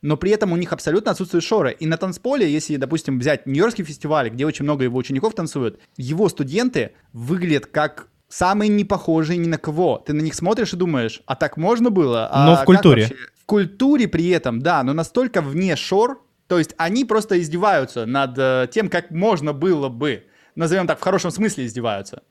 Но при этом у них абсолютно отсутствуют шоры. И на танцполе, если, допустим, взять Нью-Йоркский фестиваль, где очень много его учеников танцуют, его студенты выглядят как самые не похожие ни на кого. Ты на них смотришь и думаешь, а так можно было? А Но в культуре. вообще? В культуре при этом, да, но настолько вне шор, то есть они просто издеваются над э, тем, как можно было бы. Назовем так, в хорошем смысле издеваются.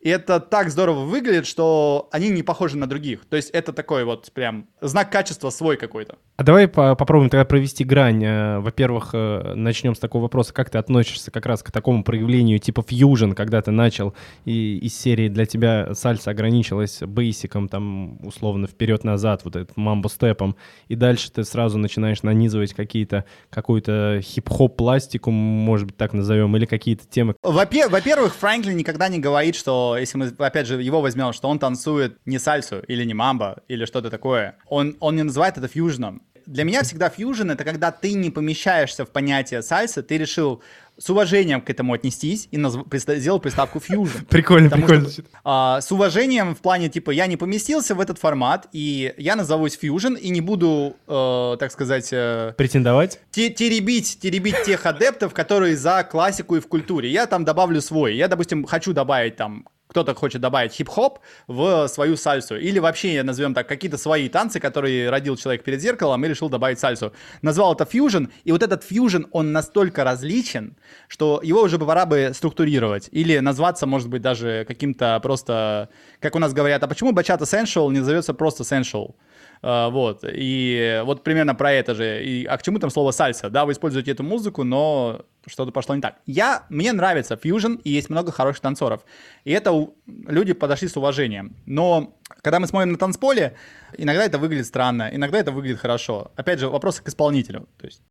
И это так здорово выглядит, что они не похожи на других. То есть это такой вот прям знак качества свой какой-то. А давай по- попробуем тогда провести грань. Э, Во-первых, э, начнем с такого вопроса. Как ты относишься как раз к такому проявлению типа фьюжн, когда ты начал, и из серии для тебя сальса ограничилась бейсиком, там, условно, вперед-назад, вот этот мамбо-степом, и дальше ты сразу начинаешь нанизывать какие-то, какую-то хип-хоп-пластику, может быть, так назовем, или какие-то темы. Во-пе- Во-первых, Фрэнклин никогда не говорит, что, если мы, опять же, его возьмем, что он танцует не сальсу или не мамбо или что-то такое. Он, он не называет это фьюжном. Для меня всегда фьюжн — это когда ты не помещаешься в понятие сальса, ты решил с уважением к этому отнестись и назв- приста- сделал приставку фьюжн. [laughs] Прикольно, Потому прикольно. что, а, с уважением в плане, типа, я не поместился в этот формат, и я назовусь Fusion, и не буду, э, так сказать, э, Претендовать? те- теребить, теребить тех адептов, которые за классику и в культуре. Я там добавлю свой. Я, допустим, хочу добавить там кто-то хочет добавить хип-хоп в свою сальсу. Или вообще, назовем так, какие-то свои танцы, которые родил человек перед зеркалом и решил добавить сальсу. Назвал это фьюжн, и вот этот фьюжн, он настолько различен, что его уже пора бы структурировать. Или назваться, может быть, даже каким-то просто, как у нас говорят, а почему бачата sensual не назовется просто sensual? Uh, вот, и вот примерно про это же. И, а к чему там слово сальса? Да, вы используете эту музыку, но что-то пошло не так. Я, мне нравится фьюжн, и есть много хороших танцоров. И это у, люди подошли с уважением. Но когда мы смотрим на танцполе, иногда это выглядит странно, иногда это выглядит хорошо. Опять же, вопрос к исполнителю. То есть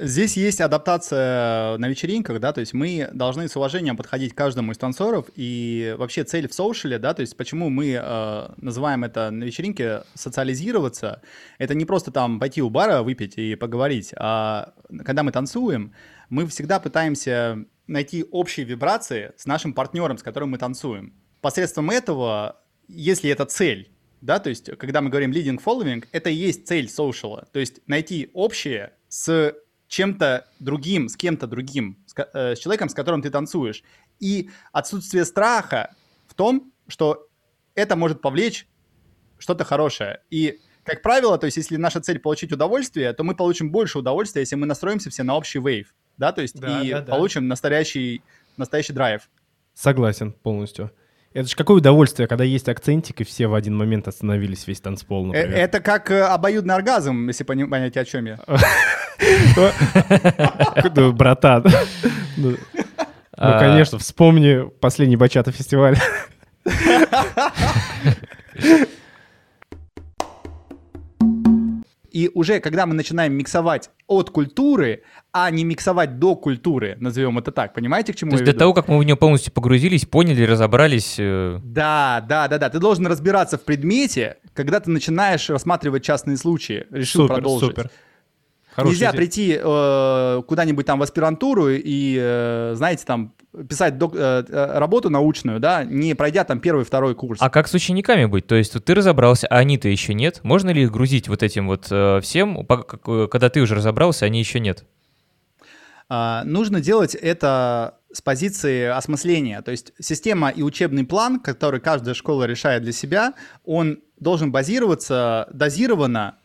Здесь есть адаптация на вечеринках, да, то есть мы должны с уважением подходить к каждому из танцоров, и вообще цель в соушале, да, то есть почему мы э, называем это на вечеринке социализироваться, это не просто там пойти у бара выпить и поговорить, а когда мы танцуем, мы всегда пытаемся найти общие вибрации с нашим партнером, с которым мы танцуем. Посредством этого, если это цель, да, то есть когда мы говорим leading following, это и есть цель соушала, то есть найти общее с чем-то другим, с кем-то другим, с, э, с человеком, с которым ты танцуешь. И отсутствие страха в том, что это может повлечь что-то хорошее. И, как правило, то есть если наша цель получить удовольствие, то мы получим больше удовольствия, если мы настроимся все на общий вейв, да, то есть да, и да, да. получим настоящий, настоящий драйв. Согласен полностью. Это же какое удовольствие, когда есть акцентик, и все в один момент остановились, весь танцпол, э, например. Это как э, обоюдный оргазм, если понять, о чем я. Братан. Ну, а. конечно, вспомни последний бачата фестиваль. [laughs] И уже когда мы начинаем миксовать от культуры, а не миксовать до культуры, назовем это так, понимаете, к чему То я есть веду? того, как мы в нее полностью погрузились, поняли, разобрались... Э... Да, да, да, да. Ты должен разбираться в предмете, когда ты начинаешь рассматривать частные случаи. Решил супер, продолжить. Супер. Хорошая Нельзя идея. прийти э, куда-нибудь там в аспирантуру и, э, знаете, там писать док, э, э, работу научную, да, не пройдя там первый, второй курс. А как с учениками быть? То есть ты разобрался, а они-то еще нет? Можно ли их грузить вот этим вот э, всем, когда ты уже разобрался, они еще нет? А, нужно делать это с позиции осмысления. То есть система и учебный план, который каждая школа решает для себя, он должен базироваться дозированно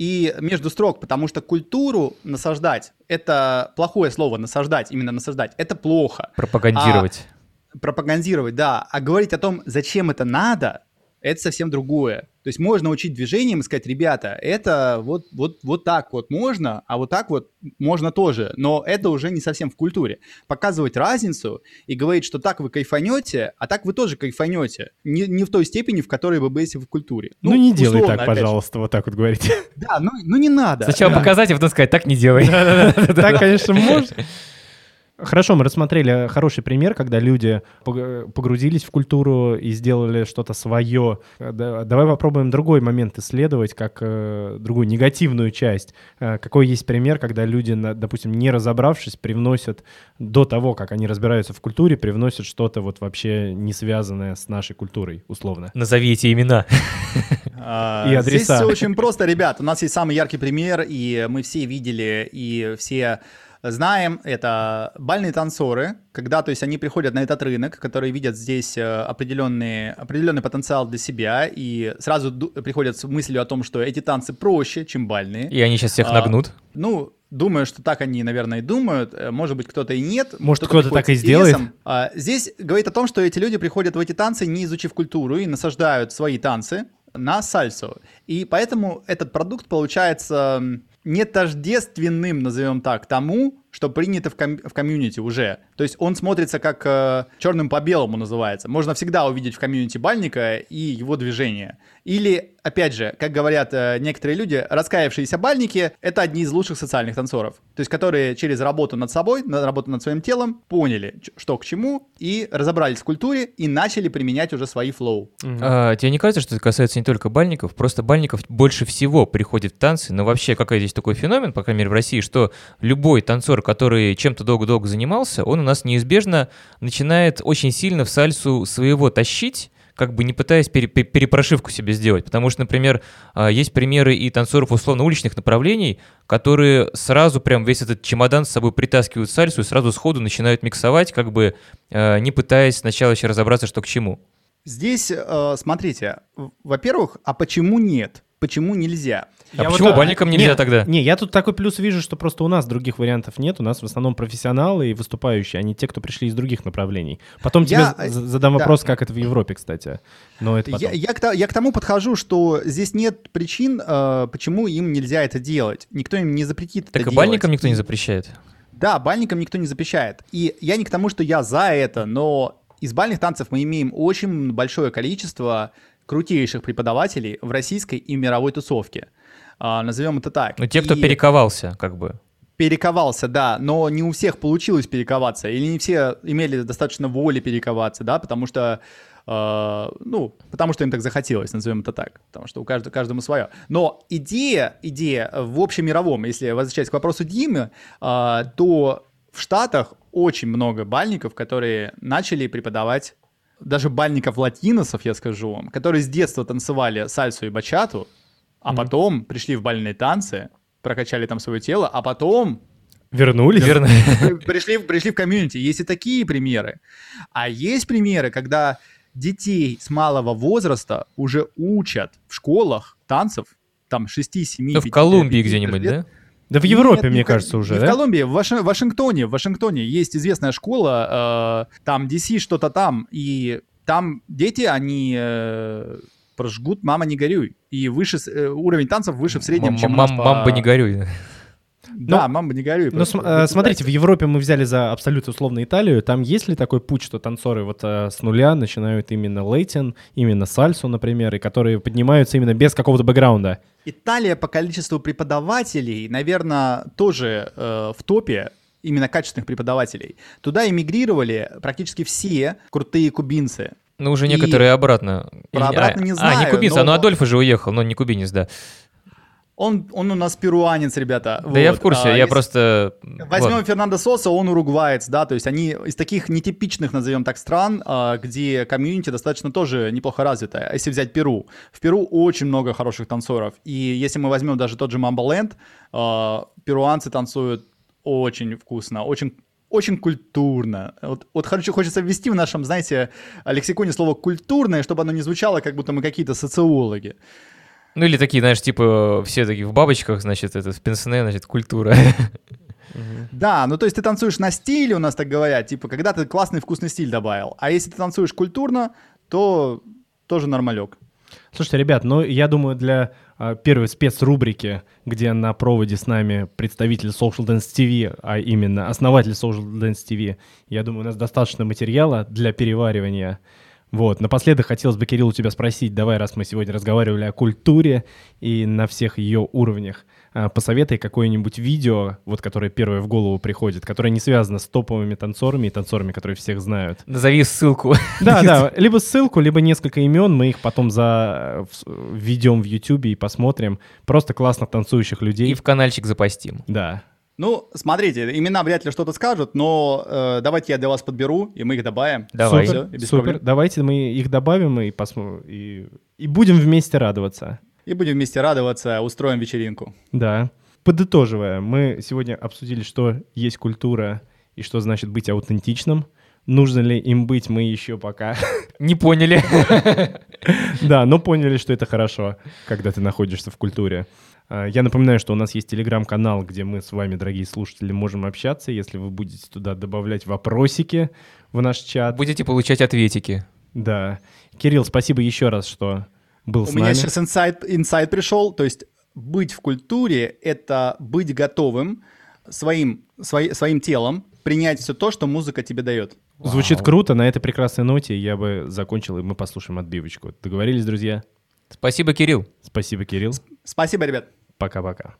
и между строк, потому что культуру насаждать — это плохое слово, насаждать, именно насаждать — это плохо. Пропагандировать. А, пропагандировать, да. А говорить о том, зачем это надо, это совсем другое. То есть можно учить движением и сказать, ребята, это вот, вот, вот так вот можно, а вот так вот можно тоже, но это уже не совсем в культуре. Показывать разницу и говорить, что так вы кайфанете, а так вы тоже кайфанете. Не, не в той степени, в которой вы были в культуре. Ну, ну не делай так, пожалуйста, же. вот так вот говорите. Да, ну, ну не надо. Сначала показать, а потом сказать, так не делай. Так, конечно, можно. Хорошо, мы рассмотрели хороший пример, когда люди погрузились в культуру и сделали что-то свое. Давай попробуем другой момент исследовать, как э, другую негативную часть. Э, какой есть пример, когда люди, допустим, не разобравшись, привносят до того, как они разбираются в культуре, привносят что-то вот вообще не связанное с нашей культурой, условно. Назови эти имена. А, [laughs] и адреса. Здесь все очень просто, ребят. У нас есть самый яркий пример, и мы все видели, и все знаем, это бальные танцоры, когда, то есть, они приходят на этот рынок, которые видят здесь э, определенный, определенный потенциал для себя и сразу приходят с мыслью о том, что эти танцы проще, чем бальные. И они сейчас всех а, нагнут? Ну, Думаю, что так они, наверное, и думают. Э, может быть, кто-то и нет. Может, кто-то, кто так и сделает. А, здесь говорит о том, что эти люди приходят в эти танцы, не изучив культуру, и насаждают свои танцы на сальсу. И поэтому этот продукт получается не тождественным, назовем так, тому, что принято в, ком- в комьюнити уже. То есть он смотрится как э, черным по белому называется. Можно всегда увидеть в комьюнити бальника и его движение. Или, опять же, как говорят э, некоторые люди, раскаявшиеся бальники — это одни из лучших социальных танцоров. То есть которые через работу над собой, на работу над своим телом, поняли, что к чему, и разобрались в культуре, и начали применять уже свои flow. Угу. А, тебе не кажется, что это касается не только бальников? Просто бальников больше всего приходит в танцы, но вообще какой здесь такой феномен, по крайней мере в России, что любой танцор, который чем-то долго-долго занимался, он у нас неизбежно начинает очень сильно в сальсу своего тащить, как бы не пытаясь пере- перепрошивку себе сделать. Потому что, например, а, есть примеры и танцоров условно-уличных направлений, которые сразу прям весь этот чемодан с собой притаскивают сальсу и сразу сходу начинают миксовать, как бы а, не пытаясь сначала еще разобраться, что к чему. Здесь, э, смотрите, во-первых, а почему нет? Почему нельзя? А я почему вот, бальникам нельзя нет, тогда? Не, я тут такой плюс вижу, что просто у нас других вариантов нет. У нас в основном профессионалы и выступающие, а не те, кто пришли из других направлений. Потом я, тебе задам да. вопрос, как это в Европе, кстати. Но это потом. Я, я, к, я к тому подхожу, что здесь нет причин, э, почему им нельзя это делать. Никто им не запретит так это и бальникам никто не запрещает. Да, бальникам никто не запрещает. И я не к тому, что я за это, но из бальных танцев мы имеем очень большое количество крутейших преподавателей в российской и мировой тусовке. А, назовем это так. Ну, те, кто и... перековался, как бы. Перековался, да, но не у всех получилось перековаться, или не все имели достаточно воли перековаться, да, потому что Uh, ну, потому что им так захотелось, назовем это так, потому что у каждого, каждому свое. Но идея, идея в общемировом, если возвращаясь к вопросу Димы, uh, то в Штатах очень много бальников, которые начали преподавать даже бальников латиносов, я скажу вам, которые с детства танцевали сальсу и бачату, а mm-hmm. потом пришли в бальные танцы, прокачали там свое тело, а потом Вернулись? Верно. [laughs] [laughs] Пришли, пришли в комьюнити. Есть и такие примеры. А есть примеры, когда детей с малого возраста уже учат в школах танцев, там 6, 7, Да в Колумбии где-нибудь, да? Да в Европе, Нет, мне не, кажется, уже. Не да? в Колумбии, в Ваши, Вашингтоне, в Вашингтоне есть известная школа, э, там DC что-то там, и там дети, они э, прожгут «Мама, не горюй», и выше, э, уровень танцев выше в среднем, чем мам, по... «Мамба, не горюй». Да, ну, мама, не горюй. Ну, см- э, смотрите, в Европе мы взяли за абсолютно условно Италию. Там есть ли такой путь, что танцоры вот э, с нуля начинают именно лейтин, именно сальсу, например, и которые поднимаются именно без какого-то бэкграунда? Италия по количеству преподавателей, наверное, тоже э, в топе именно качественных преподавателей. Туда эмигрировали практически все крутые кубинцы. Ну, уже некоторые и... обратно. Про обратно не знаю. А, не кубинец, но... а ну Адольф уже уехал, но не кубинец, да. Он, он у нас перуанец, ребята. Да вот. я в курсе, а, я просто... Возьмем вот. Фернандо Соса, он уругваец, да, то есть они из таких нетипичных, назовем так, стран, а, где комьюнити достаточно тоже неплохо развитое. А если взять Перу, в Перу очень много хороших танцоров, и если мы возьмем даже тот же Мамбаленд, а, перуанцы танцуют очень вкусно, очень очень культурно. Вот, вот хочу, хочется ввести в нашем, знаете, лексиконе слово «культурное», чтобы оно не звучало, как будто мы какие-то социологи. Ну или такие, знаешь, типа все такие в бабочках, значит, это в пенсне, значит, культура. [laughs] Да, ну то есть ты танцуешь на стиле, у нас так говорят, типа, когда ты классный вкусный стиль добавил. А если ты танцуешь культурно, то тоже нормалек. Слушайте, ребят, ну я думаю, для э, первой спецрубрики, где на проводе с нами представитель Social Dance TV, а именно основатель Social Dance TV, я думаю, у нас достаточно материала для переваривания. Вот, напоследок хотелось бы, Кирилл, у тебя спросить, давай, раз мы сегодня разговаривали о культуре и на всех ее уровнях, а, посоветуй какое-нибудь видео, вот которое первое в голову приходит, которое не связано с топовыми танцорами и танцорами, которые всех знают. Назови ссылку. Да, [laughs] да, либо ссылку, либо несколько имен, мы их потом за введем в YouTube и посмотрим. Просто классно танцующих людей. И в каналчик запостим. Да. Ну, смотрите, имена вряд ли что-то скажут, но э, давайте я для вас подберу, и мы их добавим. Давай. Супер, Все, супер. Давайте мы их добавим и, посмотрим, и, и будем вместе радоваться. И будем вместе радоваться, устроим вечеринку. Да. Подытоживая, мы сегодня обсудили, что есть культура и что значит быть аутентичным. Нужно ли им быть, мы еще пока [laughs] не поняли. [laughs] Да, но поняли, что это хорошо, когда ты находишься в культуре. А, я напоминаю, что у нас есть телеграм-канал, где мы с вами, дорогие слушатели, можем общаться. Если вы будете туда добавлять вопросики в наш чат. Будете получать ответики. Да. Кирилл, спасибо еще раз, что был у с нами. У меня сейчас инсайт, инсайт пришел. То есть быть в культуре — это быть готовым своим, свои, своим телом принять все то, что музыка тебе дает. Звучит Вау. круто. На этой прекрасной ноте я бы закончил, и мы послушаем отбивочку. Договорились, друзья? Спасибо, Кирилл. Спасибо, Кирилл. Спасибо, ребят. Пока-пока.